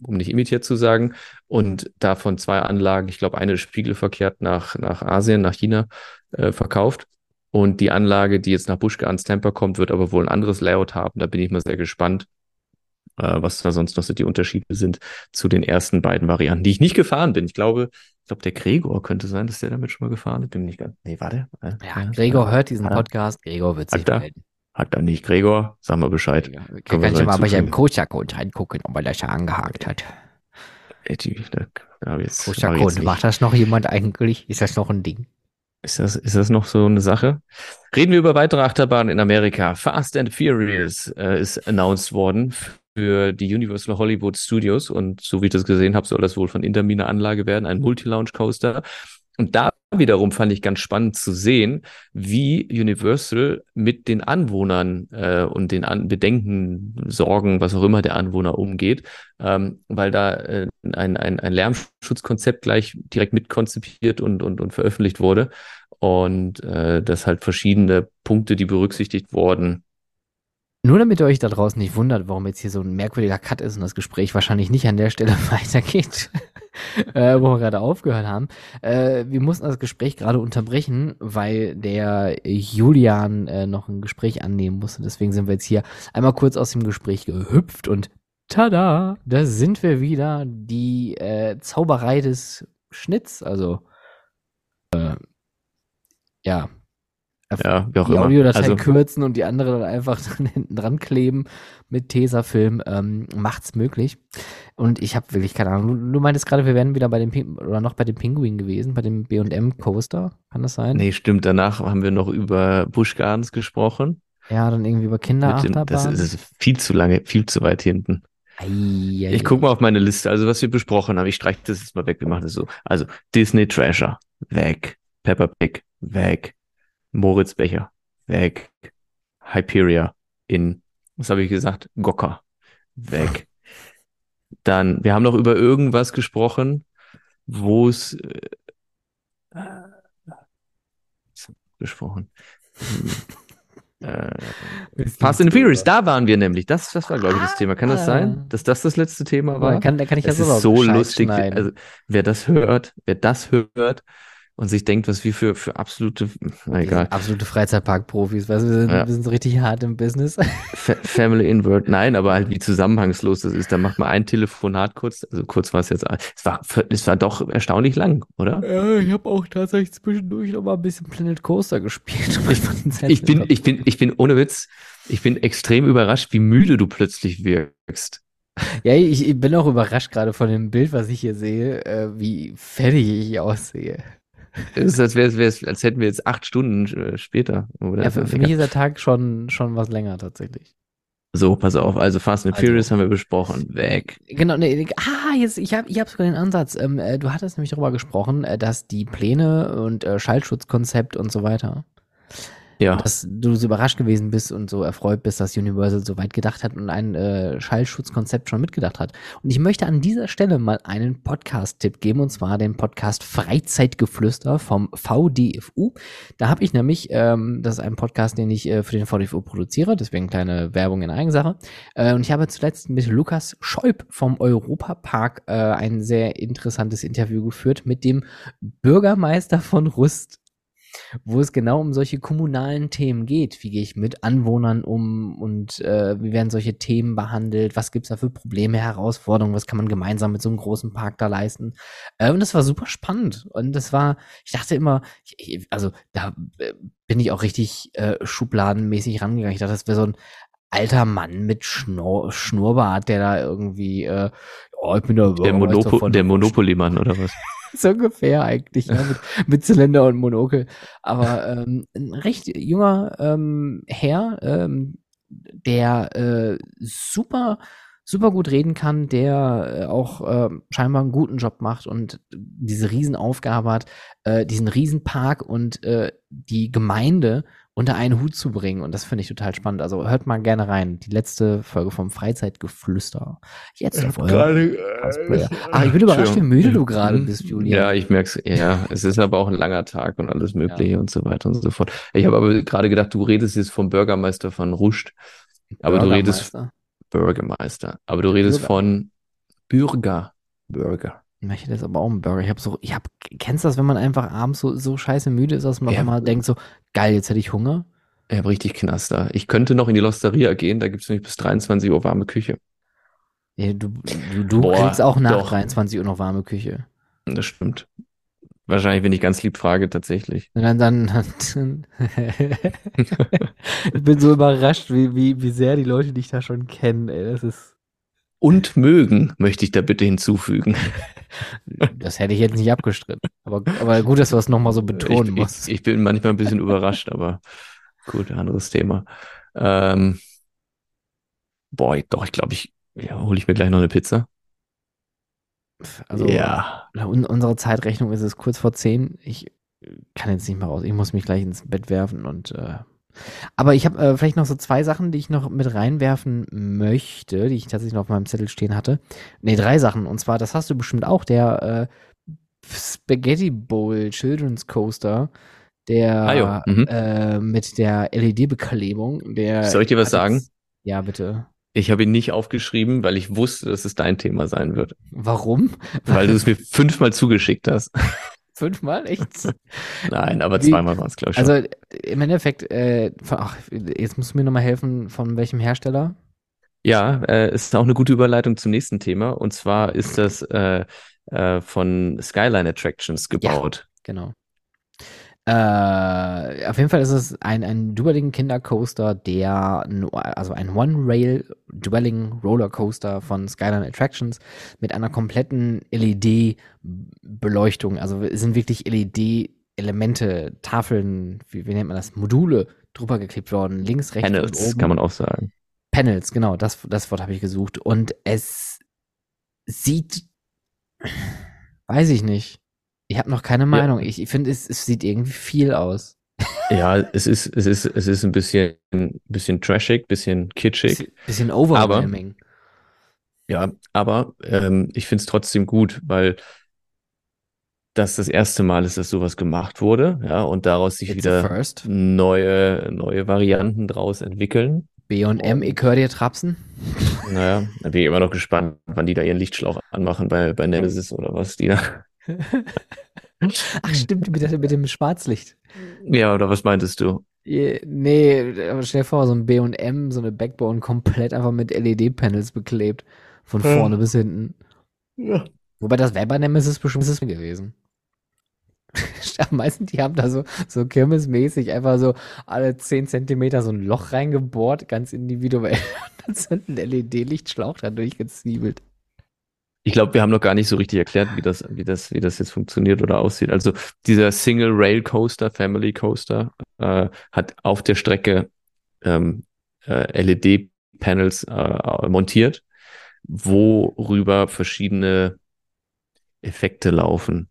um nicht imitiert zu sagen, und davon zwei Anlagen, ich glaube, eine spiegelverkehrt nach, nach Asien, nach China äh, verkauft. Und die Anlage, die jetzt nach Buschke ans Temper kommt, wird aber wohl ein anderes Layout haben. Da bin ich mal sehr gespannt, äh, was da sonst noch so die Unterschiede sind zu den ersten beiden Varianten, die ich nicht gefahren bin. Ich glaube, ich glaube, der Gregor könnte sein, dass der damit schon mal gefahren ist. Bin nicht ganz. Nee, warte. Äh, ja, Gregor hört diesen Podcast. Gregor wird sich melden. Hat er nicht. Gregor, sag mal Bescheid. Ja, kann ich mal bei seinem Coacher-Code reingucken, ob er das ja angehakt hat. Äh, die, da, macht das noch jemand eigentlich? Ist das noch ein Ding? Ist das, ist das noch so eine Sache? Reden wir über weitere Achterbahnen in Amerika. Fast and Furious äh, ist announced worden für die Universal Hollywood Studios und so wie ich das gesehen habe, soll das wohl von Intermine Anlage werden, ein Multi-Launch Coaster. Und da wiederum fand ich ganz spannend zu sehen, wie Universal mit den Anwohnern äh, und den An Bedenken, Sorgen, was auch immer der Anwohner umgeht, ähm, weil da äh, ein, ein, ein Lärmschutzkonzept gleich direkt mitkonzipiert und, und, und veröffentlicht wurde. Und äh, dass halt verschiedene Punkte, die berücksichtigt wurden, nur damit ihr euch da draußen nicht wundert, warum jetzt hier so ein merkwürdiger Cut ist und das Gespräch wahrscheinlich nicht an der Stelle weitergeht, äh, wo wir gerade aufgehört haben. Äh, wir mussten das Gespräch gerade unterbrechen, weil der Julian äh, noch ein Gespräch annehmen musste. Deswegen sind wir jetzt hier einmal kurz aus dem Gespräch gehüpft und tada, da sind wir wieder. Die äh, Zauberei des Schnitts, also äh, ja, ja, wie auch die immer. Audiodatei also, kürzen und die andere dann einfach dann hinten dran kleben mit Tesafilm ähm, macht's möglich. Und ich habe wirklich keine Ahnung. Du, meintest gerade, wir wären wieder bei dem Ping oder noch bei dem Pinguin gewesen, bei dem B&M Coaster, kann das sein? Nee, stimmt. Danach haben wir noch über Busch Gardens gesprochen. Ja, dann irgendwie über Kinderachterbahn. Das, ist viel zu lange, viel zu weit hinten. Ei, ei, ich guck mal auf meine Liste, also was wir besprochen haben. Ich streiche das jetzt mal weg, wir machen das so. Also Disney Treasure, weg. Peppa Pig, weg. Moritz Becher. Weg. Hyperia in, was habe ich gesagt? Gocker. Weg. Dann, wir haben noch über irgendwas gesprochen, wo es äh, gesprochen. äh, Fast and Furious, da waren wir nämlich. Das, das war, glaube ich, das Thema. Kann das sein, dass das das letzte Thema war? Kann, kann ich das ja ist so lustig. Also, wer das hört, wer das hört, und sich denkt, was wir für, für absolute, na egal. Absolute Freizeitpark-Profis, weißt du, wir sind, ja. wir sind so richtig hart im Business. Fa Family Invert, nein, aber halt wie zusammenhangslos das ist. Da macht man ein Telefonat kurz, also kurz war es jetzt, es war, es war doch erstaunlich lang, oder? Ja, ich habe auch tatsächlich zwischendurch noch mal ein bisschen Planet Coaster gespielt. Ich, ich bin, ich bin, ich bin ohne Witz, ich bin extrem überrascht, wie müde du plötzlich wirkst. Ja, ich, ich bin auch überrascht gerade von dem Bild, was ich hier sehe, äh, wie fertig ich aussehe. Es ist, als, wär's, wär's, als hätten wir jetzt acht Stunden äh, später. Oder ja, für, für mich ist der Tag schon, schon was länger tatsächlich. So, pass auf. Also Fast and also, Furious haben wir besprochen. Weg. Genau. Nee, ah, jetzt, ich habe ich hab sogar den Ansatz. Ähm, äh, du hattest nämlich darüber gesprochen, äh, dass die Pläne und äh, Schallschutzkonzept und so weiter ja. dass du so überrascht gewesen bist und so erfreut bist, dass Universal so weit gedacht hat und ein äh, Schallschutzkonzept schon mitgedacht hat. Und ich möchte an dieser Stelle mal einen Podcast-Tipp geben, und zwar den Podcast Freizeitgeflüster vom VDFU. Da habe ich nämlich, ähm, das ist ein Podcast, den ich äh, für den VDFU produziere, deswegen kleine Werbung in Eigensache. Äh, und ich habe zuletzt mit Lukas Scheub vom Europapark äh, ein sehr interessantes Interview geführt mit dem Bürgermeister von Rust wo es genau um solche kommunalen Themen geht. Wie gehe ich mit Anwohnern um und äh, wie werden solche Themen behandelt? Was gibt es da für Probleme, Herausforderungen? Was kann man gemeinsam mit so einem großen Park da leisten? Äh, und das war super spannend. Und das war, ich dachte immer, ich, also da äh, bin ich auch richtig äh, schubladenmäßig rangegangen. Ich dachte, das wäre so ein alter Mann mit Schnur Schnurrbart, der da irgendwie, äh, oh, ich bin der, der, Monopo der Monopoly-Mann oder was? so ungefähr eigentlich, ja, mit, mit Zylinder und Monokel. Aber ähm, ein recht junger ähm, Herr, ähm, der äh, super super gut reden kann, der äh, auch äh, scheinbar einen guten Job macht und diese Riesenaufgabe hat, äh, diesen Riesenpark und äh, die Gemeinde unter einen Hut zu bringen. Und das finde ich total spannend. Also hört mal gerne rein. Die letzte Folge vom Freizeitgeflüster. Jetzt auf gerade, äh, Ach, ich bin überrascht, wie müde du gerade mhm. bist, Julian. Ja, ich merke es. Ja, es ist aber auch ein langer Tag und alles Mögliche ja. und so weiter und so fort. Ich habe aber gerade gedacht, du redest jetzt vom Bürgermeister von Ruscht. Aber du redest Bürgermeister. Aber du redest Bürger. von Bürger. Bürger. Ich möchte jetzt aber auch einen Burger. Ich habe so, ich habe, kennst du das, wenn man einfach abends so, so scheiße müde ist, dass man ja. mal denkt so, geil, jetzt hätte ich Hunger? Ich habe richtig Knaster. Ich könnte noch in die Losteria gehen, da gibt es nämlich bis 23 Uhr warme Küche. Ja, du du, du Boah, kriegst auch nach doch. 23 Uhr noch warme Küche. Das stimmt. Wahrscheinlich, wenn ich ganz lieb frage, tatsächlich. Und dann, dann, dann ich bin so überrascht, wie, wie, wie sehr die Leute dich da schon kennen, ey. Das ist und mögen, möchte ich da bitte hinzufügen. Das hätte ich jetzt nicht abgestritten. Aber, aber gut, dass du das nochmal so betonen ich, musst. Ich, ich, bin manchmal ein bisschen überrascht, aber gut, anderes Thema. Ähm, boah, doch, ich glaube, ich ja, hole ich mir gleich noch eine Pizza. Also, ja. unsere Zeitrechnung ist es kurz vor zehn. Ich kann jetzt nicht mehr raus. Ich muss mich gleich ins Bett werfen und äh, aber ich habe äh, vielleicht noch so zwei Sachen, die ich noch mit reinwerfen möchte, die ich tatsächlich noch auf meinem Zettel stehen hatte. Ne, drei Sachen. Und zwar, das hast du bestimmt auch, der äh, Spaghetti Bowl Children's Coaster, der ah, mhm. äh, mit der LED-Beklebung. Soll ich dir was sagen? Jetzt, ja, bitte. Ich habe ihn nicht aufgeschrieben, weil ich wusste, dass es dein Thema sein wird. Warum? Weil du es mir fünfmal zugeschickt hast. Fünfmal? Echt? Nein, aber zweimal waren es, glaube ich. Schon. Also im Endeffekt, äh, ach, jetzt musst du mir nochmal helfen, von welchem Hersteller? Ja, äh, ist auch eine gute Überleitung zum nächsten Thema. Und zwar ist das äh, äh, von Skyline Attractions gebaut. Ja, genau. Äh, auf jeden Fall ist es ein, ein Dwelling Kindercoaster, der, also ein One-Rail Dwelling Rollercoaster von Skyline Attractions mit einer kompletten LED-Beleuchtung. Also es sind wirklich LED-Elemente, Tafeln, wie, wie nennt man das, Module drüber geklebt worden, links, rechts Panels, und oben. kann man auch sagen. Panels, genau, das, das Wort habe ich gesucht. Und es sieht, weiß ich nicht. Ich habe noch keine Meinung. Ja. Ich, ich finde, es, es sieht irgendwie viel aus. Ja, es ist, es ist, es ist ein bisschen, ein bisschen trashig, bisschen kitschig. Bisschen, bisschen overwhelming. Ja, aber ähm, ich finde es trotzdem gut, weil das das erste Mal ist, dass sowas gemacht wurde, ja, und daraus sich It's wieder first. neue, neue Varianten draus entwickeln. B&M, ich höre dir trapsen. Naja, da bin ich immer noch gespannt, wann die da ihren Lichtschlauch anmachen bei, bei Nemesis oder was die da. Ach, stimmt, mit, mit dem Schwarzlicht. Ja, oder was meintest du? Nee, aber stell dir vor, so ein B&M, so eine Backbone komplett einfach mit LED-Panels beklebt. Von Ja. vorne bis hinten. Ja. Wobei das wäre bei Nemesis bestimmt gewesen. Am meisten, die haben da so, so kirmesmäßig einfach so alle 10 Zentimeter so ein Loch reingebohrt, ganz individuell. Dann so ein LED-Lichtschlauch da durchgezwiebelt. Ich glaube, wir haben noch gar nicht so richtig erklärt, wie das, wie das, wie das jetzt funktioniert oder aussieht. Also dieser Single Rail Coaster, Family Coaster, äh, hat auf der Strecke ähm, äh, LED-Panels äh, montiert, worüber verschiedene Effekte laufen.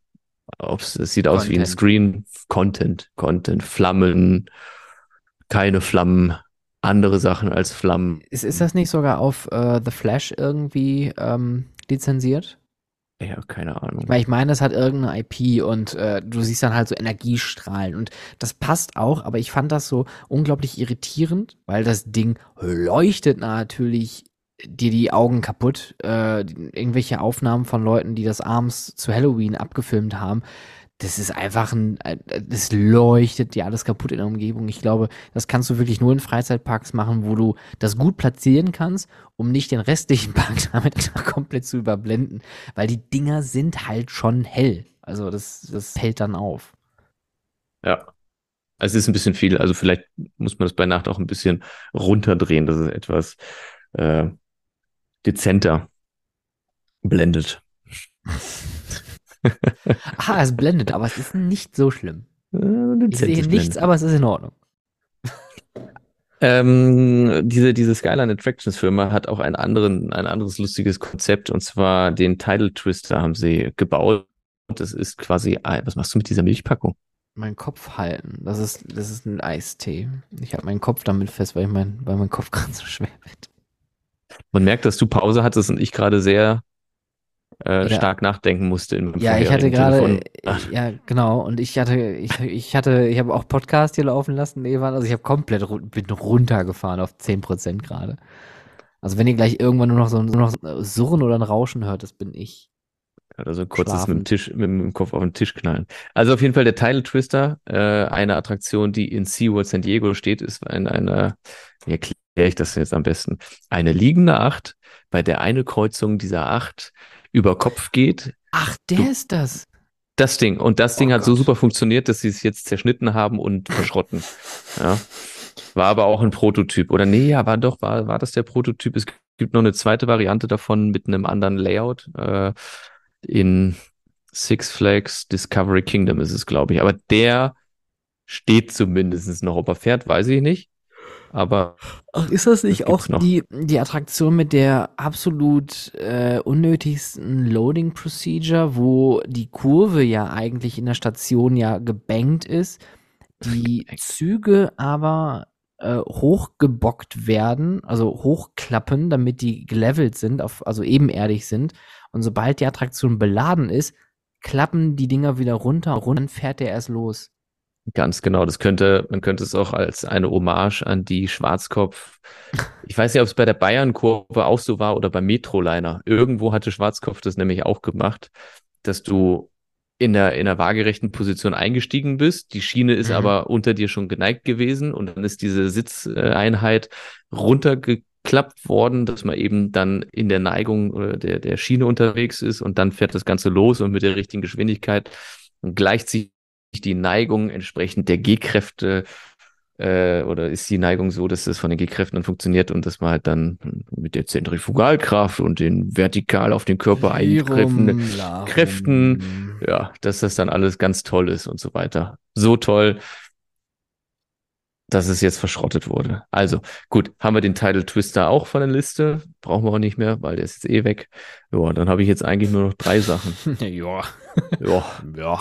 Ob's, es sieht aus wie ein Content. Screen, Content, Content, Flammen, keine Flammen, andere Sachen als Flammen. Ist, ist das nicht sogar auf äh, The Flash irgendwie ähm, lizenziert? Ja, keine Ahnung. Weil ich meine, das hat irgendeine IP und äh, du siehst dann halt so Energiestrahlen und das passt auch, aber ich fand das so unglaublich irritierend, weil das Ding leuchtet natürlich dir die Augen kaputt. Äh, irgendwelche Aufnahmen von Leuten, die das abends zu Halloween abgefilmt haben. Das ist einfach ein, äh, das leuchtet dir alles kaputt in der Umgebung. Ich glaube, das kannst du wirklich nur in Freizeitparks machen, wo du das gut platzieren kannst, um nicht den restlichen Park damit komplett zu überblenden. Weil die Dinger sind halt schon hell. Also das, das fällt dann auf. Ja. Also es ist ein bisschen viel. Also vielleicht muss man das bei Nacht auch ein bisschen runterdrehen, dass es etwas äh, dezenter blendet. Ah, es blendet, aber es ist nicht so schlimm. Äh, Ich sehe nichts, aber es ist in Ordnung. Ähm, diese, diese Skyline Attractions Firma hat auch einen anderen, ein anderes lustiges Konzept und zwar den Tidal Twister haben sie gebaut. Das ist quasi, ein- was machst du mit dieser Milchpackung? Meinen Kopf halten. Das ist, das ist ein Eistee. Ich habe meinen Kopf damit fest, weil, ich mein, weil mein Kopf gerade so schwer wird. Man merkt, dass du Pause hattest und ich gerade sehr äh, Ja. stark nachdenken musste in meinem Ja, ich hatte gerade. Ach, ja, genau. Und ich hatte, ich, ich hatte, ich habe auch Podcast hier laufen lassen, Evan. Also ich habe komplett bin runtergefahren auf 10% gerade. Also wenn ihr gleich irgendwann nur noch so nur noch so ein Surren oder ein Rauschen hört, das bin ich. Also kurzes mit dem. Tisch, mit dem Kopf auf den Tisch knallen. Also auf jeden Fall der Tidal Twister, äh, eine Attraktion, die in SeaWorld San Diego steht, ist ein, eine, wie erkläre ich das jetzt am besten? Eine liegende Acht, bei der eine Kreuzung dieser Acht über Kopf geht. Ach, der ist das. Das Ding. Und das Ding Oh hat so Gott. super funktioniert, dass sie es jetzt zerschnitten haben und verschrotten. Ja. War aber auch ein Prototyp. Oder nee, ja, war doch, war, war das der Prototyp? Es gibt noch eine zweite Variante davon mit einem anderen Layout. Äh, in Six Flags Discovery Kingdom ist es, glaube ich. Aber der steht zumindest noch. Ob er fährt, weiß ich nicht. Aber Ach, ist das nicht Das auch die, die Attraktion mit der absolut äh, unnötigsten Loading Procedure, wo die Kurve ja eigentlich in der Station ja gebankt ist, die. Züge aber äh, hochgebockt werden, also hochklappen, damit die gelevelt sind, auf, also ebenerdig sind. Und sobald die Attraktion beladen ist, klappen die Dinger wieder runter und dann fährt der erst los. Ganz genau, das könnte, man könnte es auch als eine Hommage an die Schwarzkopf. Ich weiß nicht, ob es bei der Bayern-Kurve auch so war oder beim Metroliner. Irgendwo hatte Schwarzkopf das nämlich auch gemacht, dass du in der, in der waagerechten Position eingestiegen bist. Die Schiene ist Mhm. aber unter dir schon geneigt gewesen und dann ist diese Sitzeinheit runtergeklappt worden, dass man eben dann in der Neigung oder der, der Schiene unterwegs ist und dann fährt das Ganze los und mit der richtigen Geschwindigkeit gleicht sich die Neigung entsprechend der G-Kräfte äh, oder ist die Neigung so, dass das von den G-Kräften dann funktioniert und dass man halt dann mit der Zentrifugalkraft und den vertikal auf den Körper eingegriffenen Kräften, ja, dass das dann alles ganz toll ist und so weiter. So toll, dass es jetzt verschrottet wurde. Also, gut, haben wir den Title Twister auch von der Liste. Brauchen wir auch nicht mehr, weil der ist jetzt eh weg. Ja, dann habe ich jetzt eigentlich nur noch drei Sachen. ja, Ja, ja.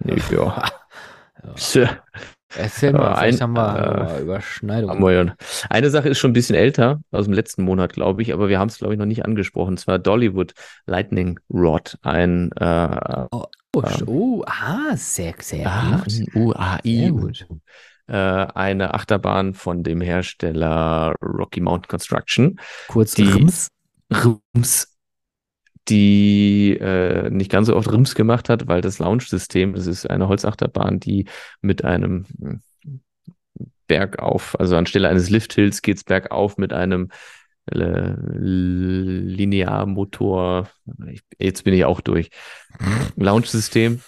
nee, ja. Ja. Erzähl mal, Äh, ein- haben wir, äh, Überschneidungen. Eine Sache ist schon ein bisschen älter, aus dem letzten Monat, glaube ich, aber wir haben es, glaube ich, noch nicht angesprochen. Und zwar Dollywood Lightning Rod, ein äh, Oh, sch- oh, ah, sehr, sehr ah, gut. UAI, Sehr gut. äh, eine Achterbahn von dem Hersteller Rocky Mountain Construction, Kurz die- Rims. Rims, die äh, nicht ganz so oft Rims gemacht hat, weil das Launch-System, das ist eine Holzachterbahn, die mit einem hm, Bergauf, also anstelle eines Lifthills geht's bergauf mit einem äh, Linearmotor. Ich, jetzt bin ich auch durch. Launch-System,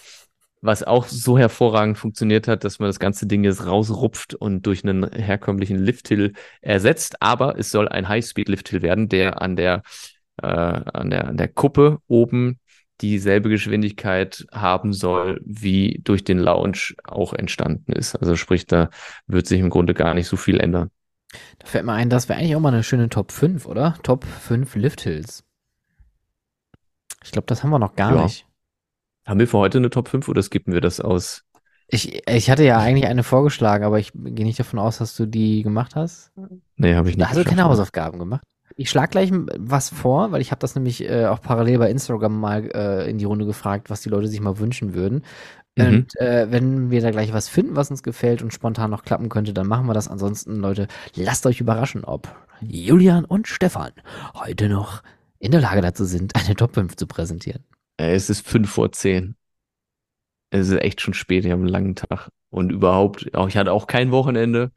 was auch so hervorragend funktioniert hat, dass man das ganze Ding jetzt rausrupft und durch einen herkömmlichen Lifthill ersetzt. Aber es soll ein High-Speed-Lifthill werden, der an der, äh, an der, an der Kuppe oben dieselbe Geschwindigkeit haben soll, wie durch den Launch auch entstanden ist. Also sprich, da wird sich im Grunde gar nicht so viel ändern. Da fällt mir ein, das wäre eigentlich auch mal eine schöne Top 5, oder? Top 5 Lifthills. Ich glaube, das haben wir noch gar Ja. nicht. Haben wir für heute eine Top 5 oder skippen wir das aus? Ich, ich hatte ja eigentlich eine vorgeschlagen, aber ich gehe nicht davon aus, dass du die gemacht hast. Nee, habe ich Da nicht. hast du keine geschafft. Hausaufgaben gemacht. Ich schlage gleich was vor, weil ich habe das nämlich äh, auch parallel bei Instagram mal äh, in die Runde gefragt, was die Leute sich mal wünschen würden. Mhm. Und äh, wenn wir da gleich was finden, was uns gefällt und spontan noch klappen könnte, dann machen wir das. Ansonsten, Leute, lasst euch überraschen, ob Julian und Stefan heute noch in der Lage dazu sind, eine Top 5 zu präsentieren. Äh, Es ist fünf vor zehn. Es ist echt schon spät, ich habe einen langen Tag. Und überhaupt, auch, ich hatte auch kein Wochenende.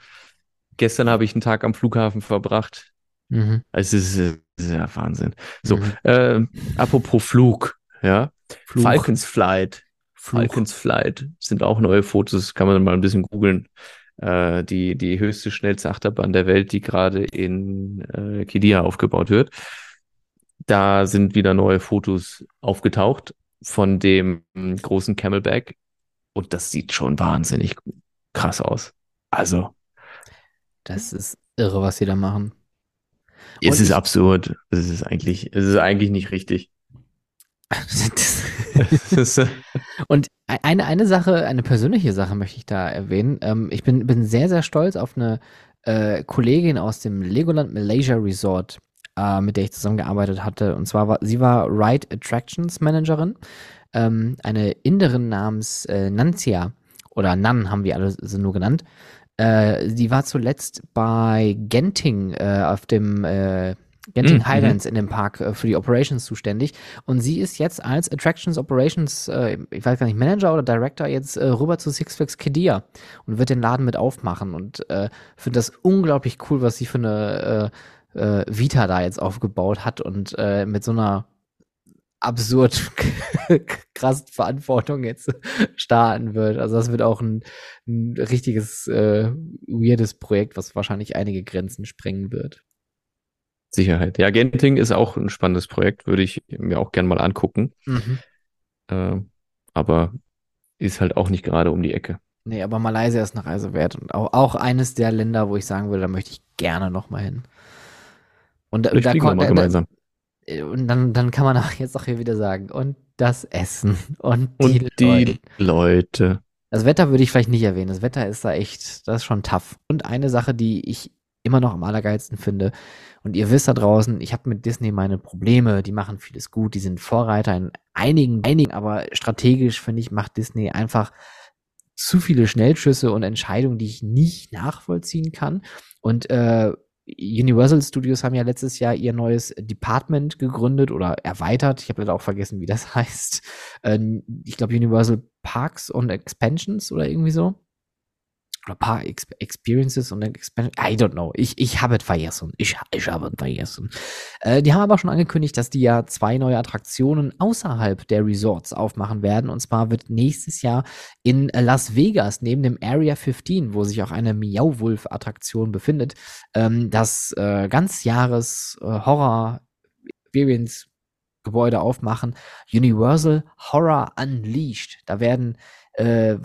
Gestern habe ich einen Tag am Flughafen verbracht. Mhm. Es ist, es ist ja Wahnsinn. So, Mhm. äh, apropos Flug, ja. Fluch. Falcons Flight. Fluch. Falcons Flight sind auch neue Fotos, kann man mal ein bisschen googeln. Äh, die, die höchste, schnellste Achterbahn der Welt, die gerade in äh, Kidia aufgebaut wird. Da sind wieder neue Fotos aufgetaucht von dem großen Camelback und das sieht schon wahnsinnig krass aus. Also, Das ist irre, was sie da machen. Es Und ist ich- absurd. Es ist eigentlich, es ist eigentlich nicht richtig. Es ist, Und eine, eine Sache, eine persönliche Sache möchte ich da erwähnen. Ähm, ich bin, bin sehr, sehr stolz auf eine äh, Kollegin aus dem Legoland Malaysia Resort, äh, mit der ich zusammengearbeitet hatte. Und zwar war sie war Ride Attractions Managerin, ähm, eine Inderin namens äh, Nantia oder Nan haben wir alle so nur genannt. Äh, die war zuletzt bei Genting äh, auf dem äh, Genting Mhm, Highlands in dem Park äh, für die Operations zuständig. Und sie ist jetzt als Attractions Operations, äh, ich weiß gar nicht, Manager oder Director jetzt äh, rüber zu Six Flags Kedia und wird den Laden mit aufmachen. Und finde das unglaublich cool, was sie für eine Vita da jetzt aufgebaut hat und mit so einer absurd krassen Verantwortung jetzt starten wird. Also das wird auch ein, ein richtiges äh, weirdes Projekt, was wahrscheinlich einige Grenzen sprengen wird. Sicherheit. Ja, Genting ist auch ein spannendes Projekt, würde ich mir auch gern mal angucken. Mhm. Äh, aber ist halt auch nicht gerade um die Ecke. Nee, aber Malaysia ist eine Reise wert und auch, auch eines der Länder, wo ich sagen würde, da möchte ich gerne noch mal hin. Und, da- da, da. Und dann, dann kann man auch jetzt auch hier wieder sagen, und das Essen und die, Und die Leute. Leute. Das Wetter würde ich vielleicht nicht erwähnen. Das Wetter ist da echt, das ist schon tough. Und eine Sache, die ich immer noch am allergeilsten finde, und ihr wisst da draußen, ich habe mit Disney meine Probleme, die machen vieles gut, die sind Vorreiter in einigen, einigen, aber strategisch finde ich, macht Disney einfach zu viele Schnellschüsse und Entscheidungen, die ich nicht nachvollziehen kann. Und äh, Universal Studios haben ja letztes Jahr ihr neues Department gegründet oder erweitert. Ich habe leider auch vergessen, wie das heißt. Äh, ich glaube Universal Parks und Expansions oder irgendwie so. Oder Park Ex Experiences und Expansions. I don't know. Ich, ich habe es vergessen. Ich, ich habe es vergessen. Äh, die haben aber schon angekündigt, dass die ja zwei neue Attraktionen außerhalb der Resorts aufmachen werden. Und zwar wird nächstes Jahr in Las Vegas neben dem Area 15, wo sich auch eine Miau-Wolf-Attraktion befindet, ähm, das äh, ganzjahres äh, Horror Experience Gebäude aufmachen. Universal Horror Unleashed. Da werden äh,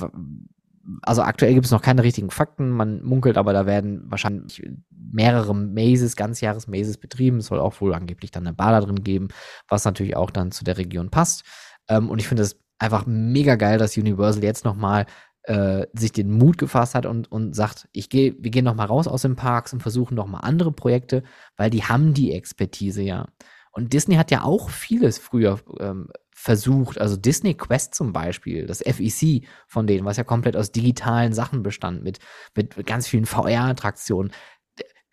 also aktuell gibt es noch keine richtigen Fakten, man munkelt aber, da werden wahrscheinlich mehrere Mazes, Ganzjahres-Mazes betrieben. Es soll auch wohl angeblich dann eine Bar da drin geben, was natürlich auch dann zu der Region passt. Ähm, und ich finde es einfach mega geil, dass Universal jetzt nochmal äh, sich den Mut gefasst hat und, und sagt, ich gehe, wir gehen noch mal raus aus den Parks und versuchen noch mal andere Projekte, weil die haben die Expertise ja. Und Disney hat ja auch vieles früher ähm, versucht, also Disney Quest zum Beispiel, das FEC von denen, was ja komplett aus digitalen Sachen bestand, mit, mit ganz vielen VR-Attraktionen,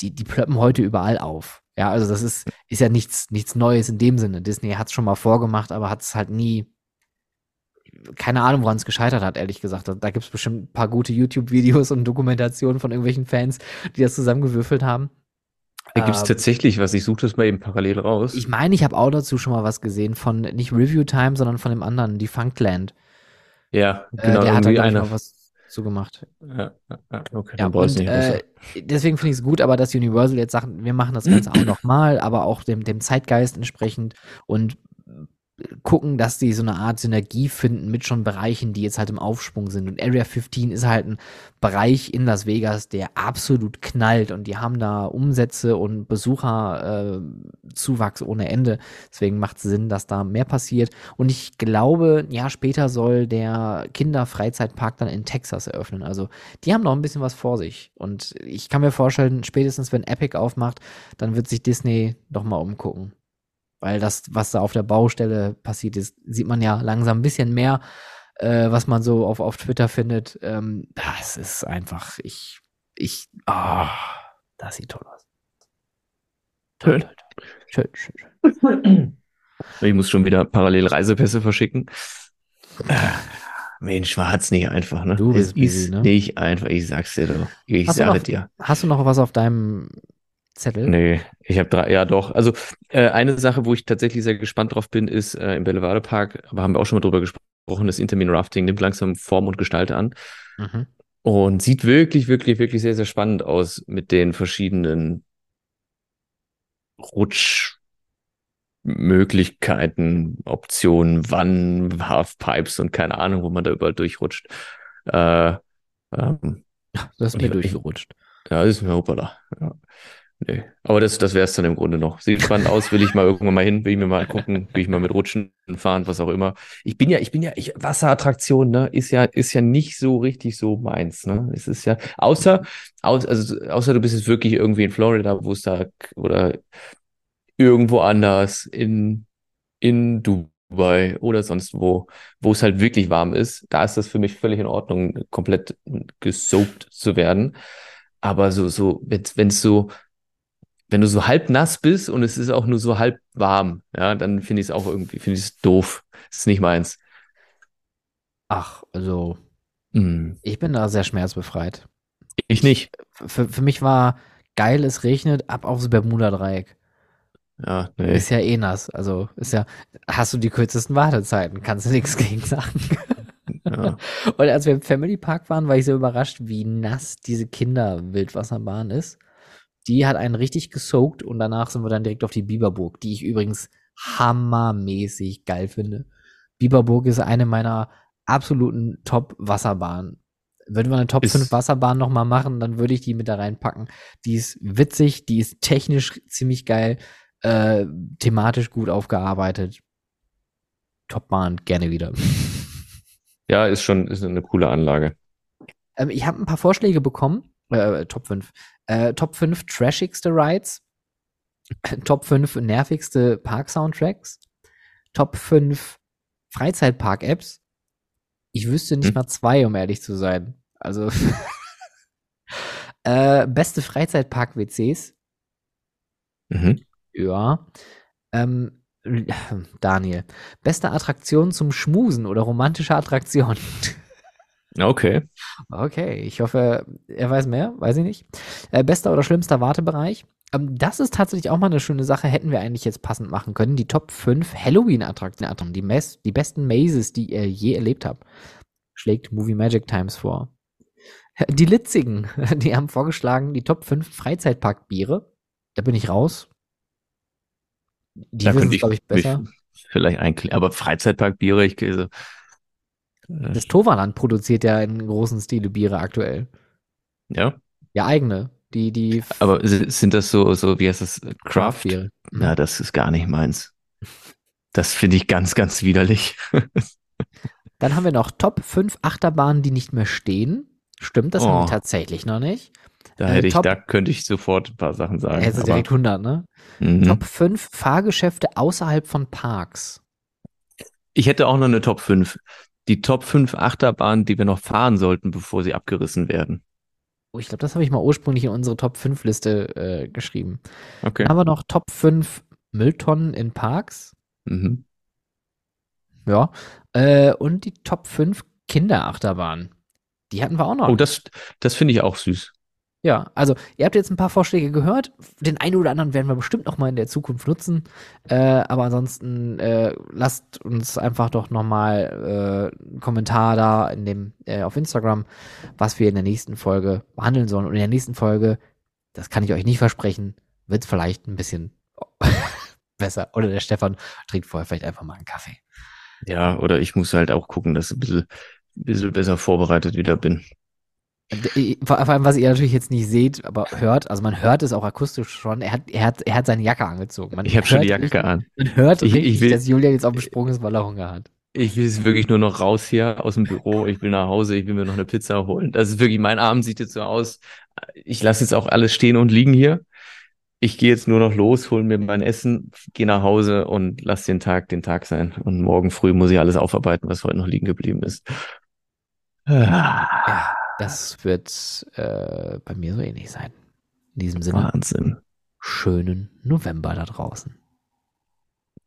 die, die plöppen heute überall auf. Ja, also das ist, ist ja nichts, nichts Neues in dem Sinne. Disney hat es schon mal vorgemacht, aber hat es halt nie, keine Ahnung, woran es gescheitert hat, ehrlich gesagt. Da, da gibt es bestimmt ein paar gute YouTube-Videos und Dokumentationen von irgendwelchen Fans, die das zusammengewürfelt haben. Da gibt es ähm, tatsächlich was. Ich suche das mal eben parallel raus. Ich meine, ich habe auch dazu schon mal was gesehen von nicht Review Time, sondern von dem anderen, die Funkland. Ja, äh, genau. Äh, der hat da einer. was zu gemacht. Ja, okay, ja, und, nicht äh, deswegen finde ich es gut, aber dass Universal jetzt sagt, wir machen das Ganze auch nochmal, aber auch dem, dem Zeitgeist entsprechend und gucken, dass die so eine Art Synergie finden mit schon Bereichen, die jetzt halt im Aufschwung sind. Und Area 15 ist halt ein Bereich in Las Vegas, der absolut knallt und die haben da Umsätze und Besucherzuwachs äh, ohne Ende. Deswegen macht es Sinn, dass da mehr passiert. Und ich glaube, ein Jahr später soll der Kinderfreizeitpark dann in Texas eröffnen. Also die haben noch ein bisschen was vor sich. Und ich kann mir vorstellen, spätestens wenn Epic aufmacht, dann wird sich Disney doch mal umgucken. Weil das, was da auf der Baustelle passiert ist, sieht man ja langsam ein bisschen mehr, äh, was man so auf, auf Twitter findet. Ähm, das ist einfach, ich, ich, ah, oh, das sieht toll aus. Toll, toll, toll. Schön, schön, schön. Ich muss schon wieder parallel Reisepässe verschicken. Mensch, war hat's nicht einfach, ne? Du bist es busy, ist ne? nicht einfach, ich sag's dir doch. Ich hast sage noch, dir. Hast du noch was auf deinem Zettel? Nee, ich habe drei, ja doch. Also äh, eine Sache, wo ich tatsächlich sehr gespannt drauf bin, ist äh, im Bellevade Park, aber haben wir auch schon mal drüber gesprochen, das Intermin Rafting nimmt langsam Form und Gestalt an. Mhm. Und sieht wirklich, wirklich, wirklich sehr, sehr spannend aus mit den verschiedenen Rutschmöglichkeiten, Optionen, wann, Halfpipes und keine Ahnung, wo man da überall durchrutscht. Äh, ähm, das ist mir durchgerutscht. Ja, das ist mir hoppala. Ja. Nee, aber das, das wäre es dann im Grunde noch. Sieht spannend aus, will ich mal irgendwann mal hin, will ich mir mal gucken, will ich mal mit Rutschen fahren, was auch immer. Ich bin ja, ich bin ja, ich, Wasserattraktion, ne, ist ja, ist ja nicht so richtig so meins, ne. Es ist ja, außer, aus, also, außer du bist jetzt wirklich irgendwie in Florida, wo es da, oder irgendwo anders, in, in Dubai oder sonst wo, wo es halt wirklich warm ist, da ist das für mich völlig in Ordnung, komplett gesoakt zu werden. Aber so, so, wenn es so, wenn du so halb nass bist und es ist auch nur so halb warm, ja, dann finde ich es auch irgendwie, finde ich es doof. Das ist nicht meins. Ach, also mm. ich bin da sehr schmerzbefreit. Ich nicht. Für, für mich war geil, es regnet, ab aufs Bermuda-Dreieck. Ja, nee. Ist ja eh nass. Also ist ja, hast du die kürzesten Wartezeiten, kannst du nichts gegen sagen. Ja. Und als wir im Family Park waren, war ich so überrascht, wie nass diese Kinder-Wildwasserbahn ist. Die hat einen richtig gesoakt und danach sind wir dann direkt auf die Biberburg, die ich übrigens hammermäßig geil finde. Biberburg ist eine meiner absoluten Top-Wasserbahnen. Würden wir eine Top ist 5 Wasserbahn nochmal machen, dann würde ich die mit da reinpacken. Die ist witzig, die ist technisch ziemlich geil, äh, thematisch gut aufgearbeitet. Top-Bahn, gerne wieder. Ja, ist schon ist eine coole Anlage. Ähm, ich habe ein paar Vorschläge bekommen. Äh, Top 5. Äh, Top 5 trashigste Rides. Top 5 nervigste Park-Soundtracks. Top 5 Freizeitpark-Apps. Ich wüsste nicht hm. mal zwei, um ehrlich zu sein. Also äh, beste Freizeitpark-WCs. Mhm. Ja. Ähm, Daniel. Beste Attraktion zum Schmusen oder romantische Attraktion. Okay. Okay, ich hoffe, er weiß mehr, weiß ich nicht. Äh, bester oder schlimmster Wartebereich. Ähm, das ist tatsächlich auch mal eine schöne Sache, hätten wir eigentlich jetzt passend machen können. Die Top 5 Halloween-Attraktionen, die, die besten Mazes, die ihr je erlebt habt, schlägt Movie Magic Times vor. Die Litzigen, die haben vorgeschlagen, die Top 5 Freizeitparkbiere. Da bin ich raus. Die da wissen es, glaube ich, besser. Vielleicht einklären, aber Freizeitparkbiere, ich also, das Toverland produziert ja in großen Stile Biere aktuell. Ja. Ja, eigene. Die, die. Aber sind das so, so, wie heißt das? Craft? Biere. Mhm. Ja, das ist gar nicht meins. Das finde ich ganz, ganz widerlich. Dann haben wir noch Top 5 Achterbahnen, die nicht mehr stehen. Stimmt, das haben Oh. wir tatsächlich noch nicht. Da Äh, hätte ich, top- da könnte ich sofort ein paar Sachen sagen. Aber- direkt 100, ne? Mhm. Top 5 Fahrgeschäfte außerhalb von Parks. Ich hätte auch noch eine Top 5. Die Top 5 Achterbahnen, die wir noch fahren sollten, bevor sie abgerissen werden. Oh, ich glaube, das habe ich mal ursprünglich in unsere Top 5 Liste äh, geschrieben. Okay. Dann haben wir noch Top 5 Mülltonnen in Parks. Mhm. Ja. Äh, und die Top 5 Kinderachterbahnen. Die hatten wir auch noch. Oh, das, das finde ich auch süß. Ja, also ihr habt jetzt ein paar Vorschläge gehört. Den einen oder anderen werden wir bestimmt noch mal in der Zukunft nutzen. Äh, aber ansonsten äh, lasst uns einfach doch noch mal äh, einen Kommentar da in dem äh, auf Instagram, was wir in der nächsten Folge behandeln sollen. Und in der nächsten Folge, das kann ich euch nicht versprechen, wird vielleicht ein bisschen besser. Oder der Stefan trinkt vorher vielleicht einfach mal einen Kaffee. Ja, oder ich muss halt auch gucken, dass ich ein bisschen, ein bisschen besser vorbereitet wieder bin. Äh, Vor allem, was ihr natürlich jetzt nicht seht, aber hört, also man hört es auch akustisch schon, er hat, er hat, er hat seine Jacke angezogen. Man Ich habe schon die Jacke an. Man hört Ich- richtig, ich will- dass Julian jetzt auf dem Sprung ist, weil er Hunger hat. Ich will wirklich nur noch raus hier aus dem Büro. Ich will nach Hause. Ich will mir noch eine Pizza holen. Das ist wirklich, mein Abend sieht jetzt so aus. Ich lasse jetzt auch alles stehen und liegen hier. Ich gehe jetzt nur noch los, hole mir mein Essen, gehe nach Hause und lass den Tag den Tag sein. Und morgen früh muss ich alles aufarbeiten, was heute noch liegen geblieben ist. Ah, Ja, das wird äh, bei mir so ähnlich sein. In diesem Sinne, Wahnsinn. schönen November da draußen.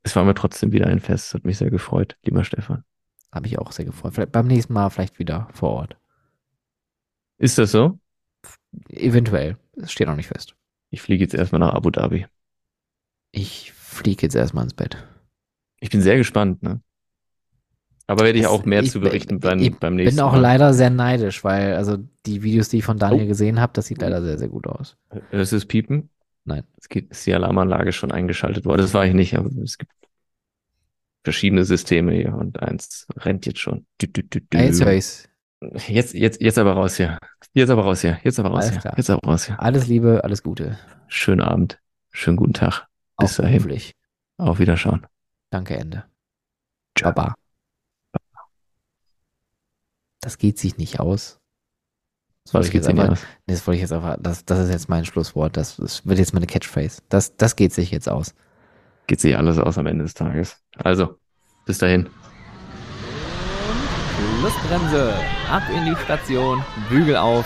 Es war mir trotzdem wieder ein Fest. Hat mich sehr gefreut, lieber Stefan. Habe ich auch sehr gefreut. Vielleicht beim nächsten Mal vielleicht wieder vor Ort. Ist das so? Eventuell. Es steht noch nicht fest. Ich fliege jetzt erstmal nach Abu Dhabi. Ich fliege jetzt erstmal ins Bett. Ich bin sehr gespannt, ne? Aber werde ich auch mehr ich- zu berichten ich- beim, ich beim Bin nächsten auch Mal. leider sehr neidisch, weil also die Videos, die ich von Daniel Oh. gesehen habe, das sieht leider sehr, sehr gut aus. Du es piepen? Nein. Es geht, ist die Alarmanlage schon eingeschaltet worden. Das war ich nicht, aber es gibt verschiedene Systeme hier und eins rennt jetzt schon. Dü, dü, dü. Ah, Jetzt ich's. Jetzt, jetzt, jetzt aber raus hier. Jetzt aber raus hier. Jetzt aber raus Alles hier. klar. Jetzt aber raus hier. Alles Liebe, alles Gute. Schönen Abend. Schönen guten Tag. Bis Auch dahin. beruflich. Auf Wiederschauen. Danke, Ende. Ciao. Baba. Das geht sich nicht aus. Das wollte ich jetzt nee, das wollte ich jetzt einfach, das, das ist jetzt mein Schlusswort. Das, das wird jetzt meine Catchphrase. Das, das geht sich jetzt aus. Geht sich alles aus am Ende des Tages. Also, bis dahin. Schlussbremse. Ab in die Station. Bügel auf.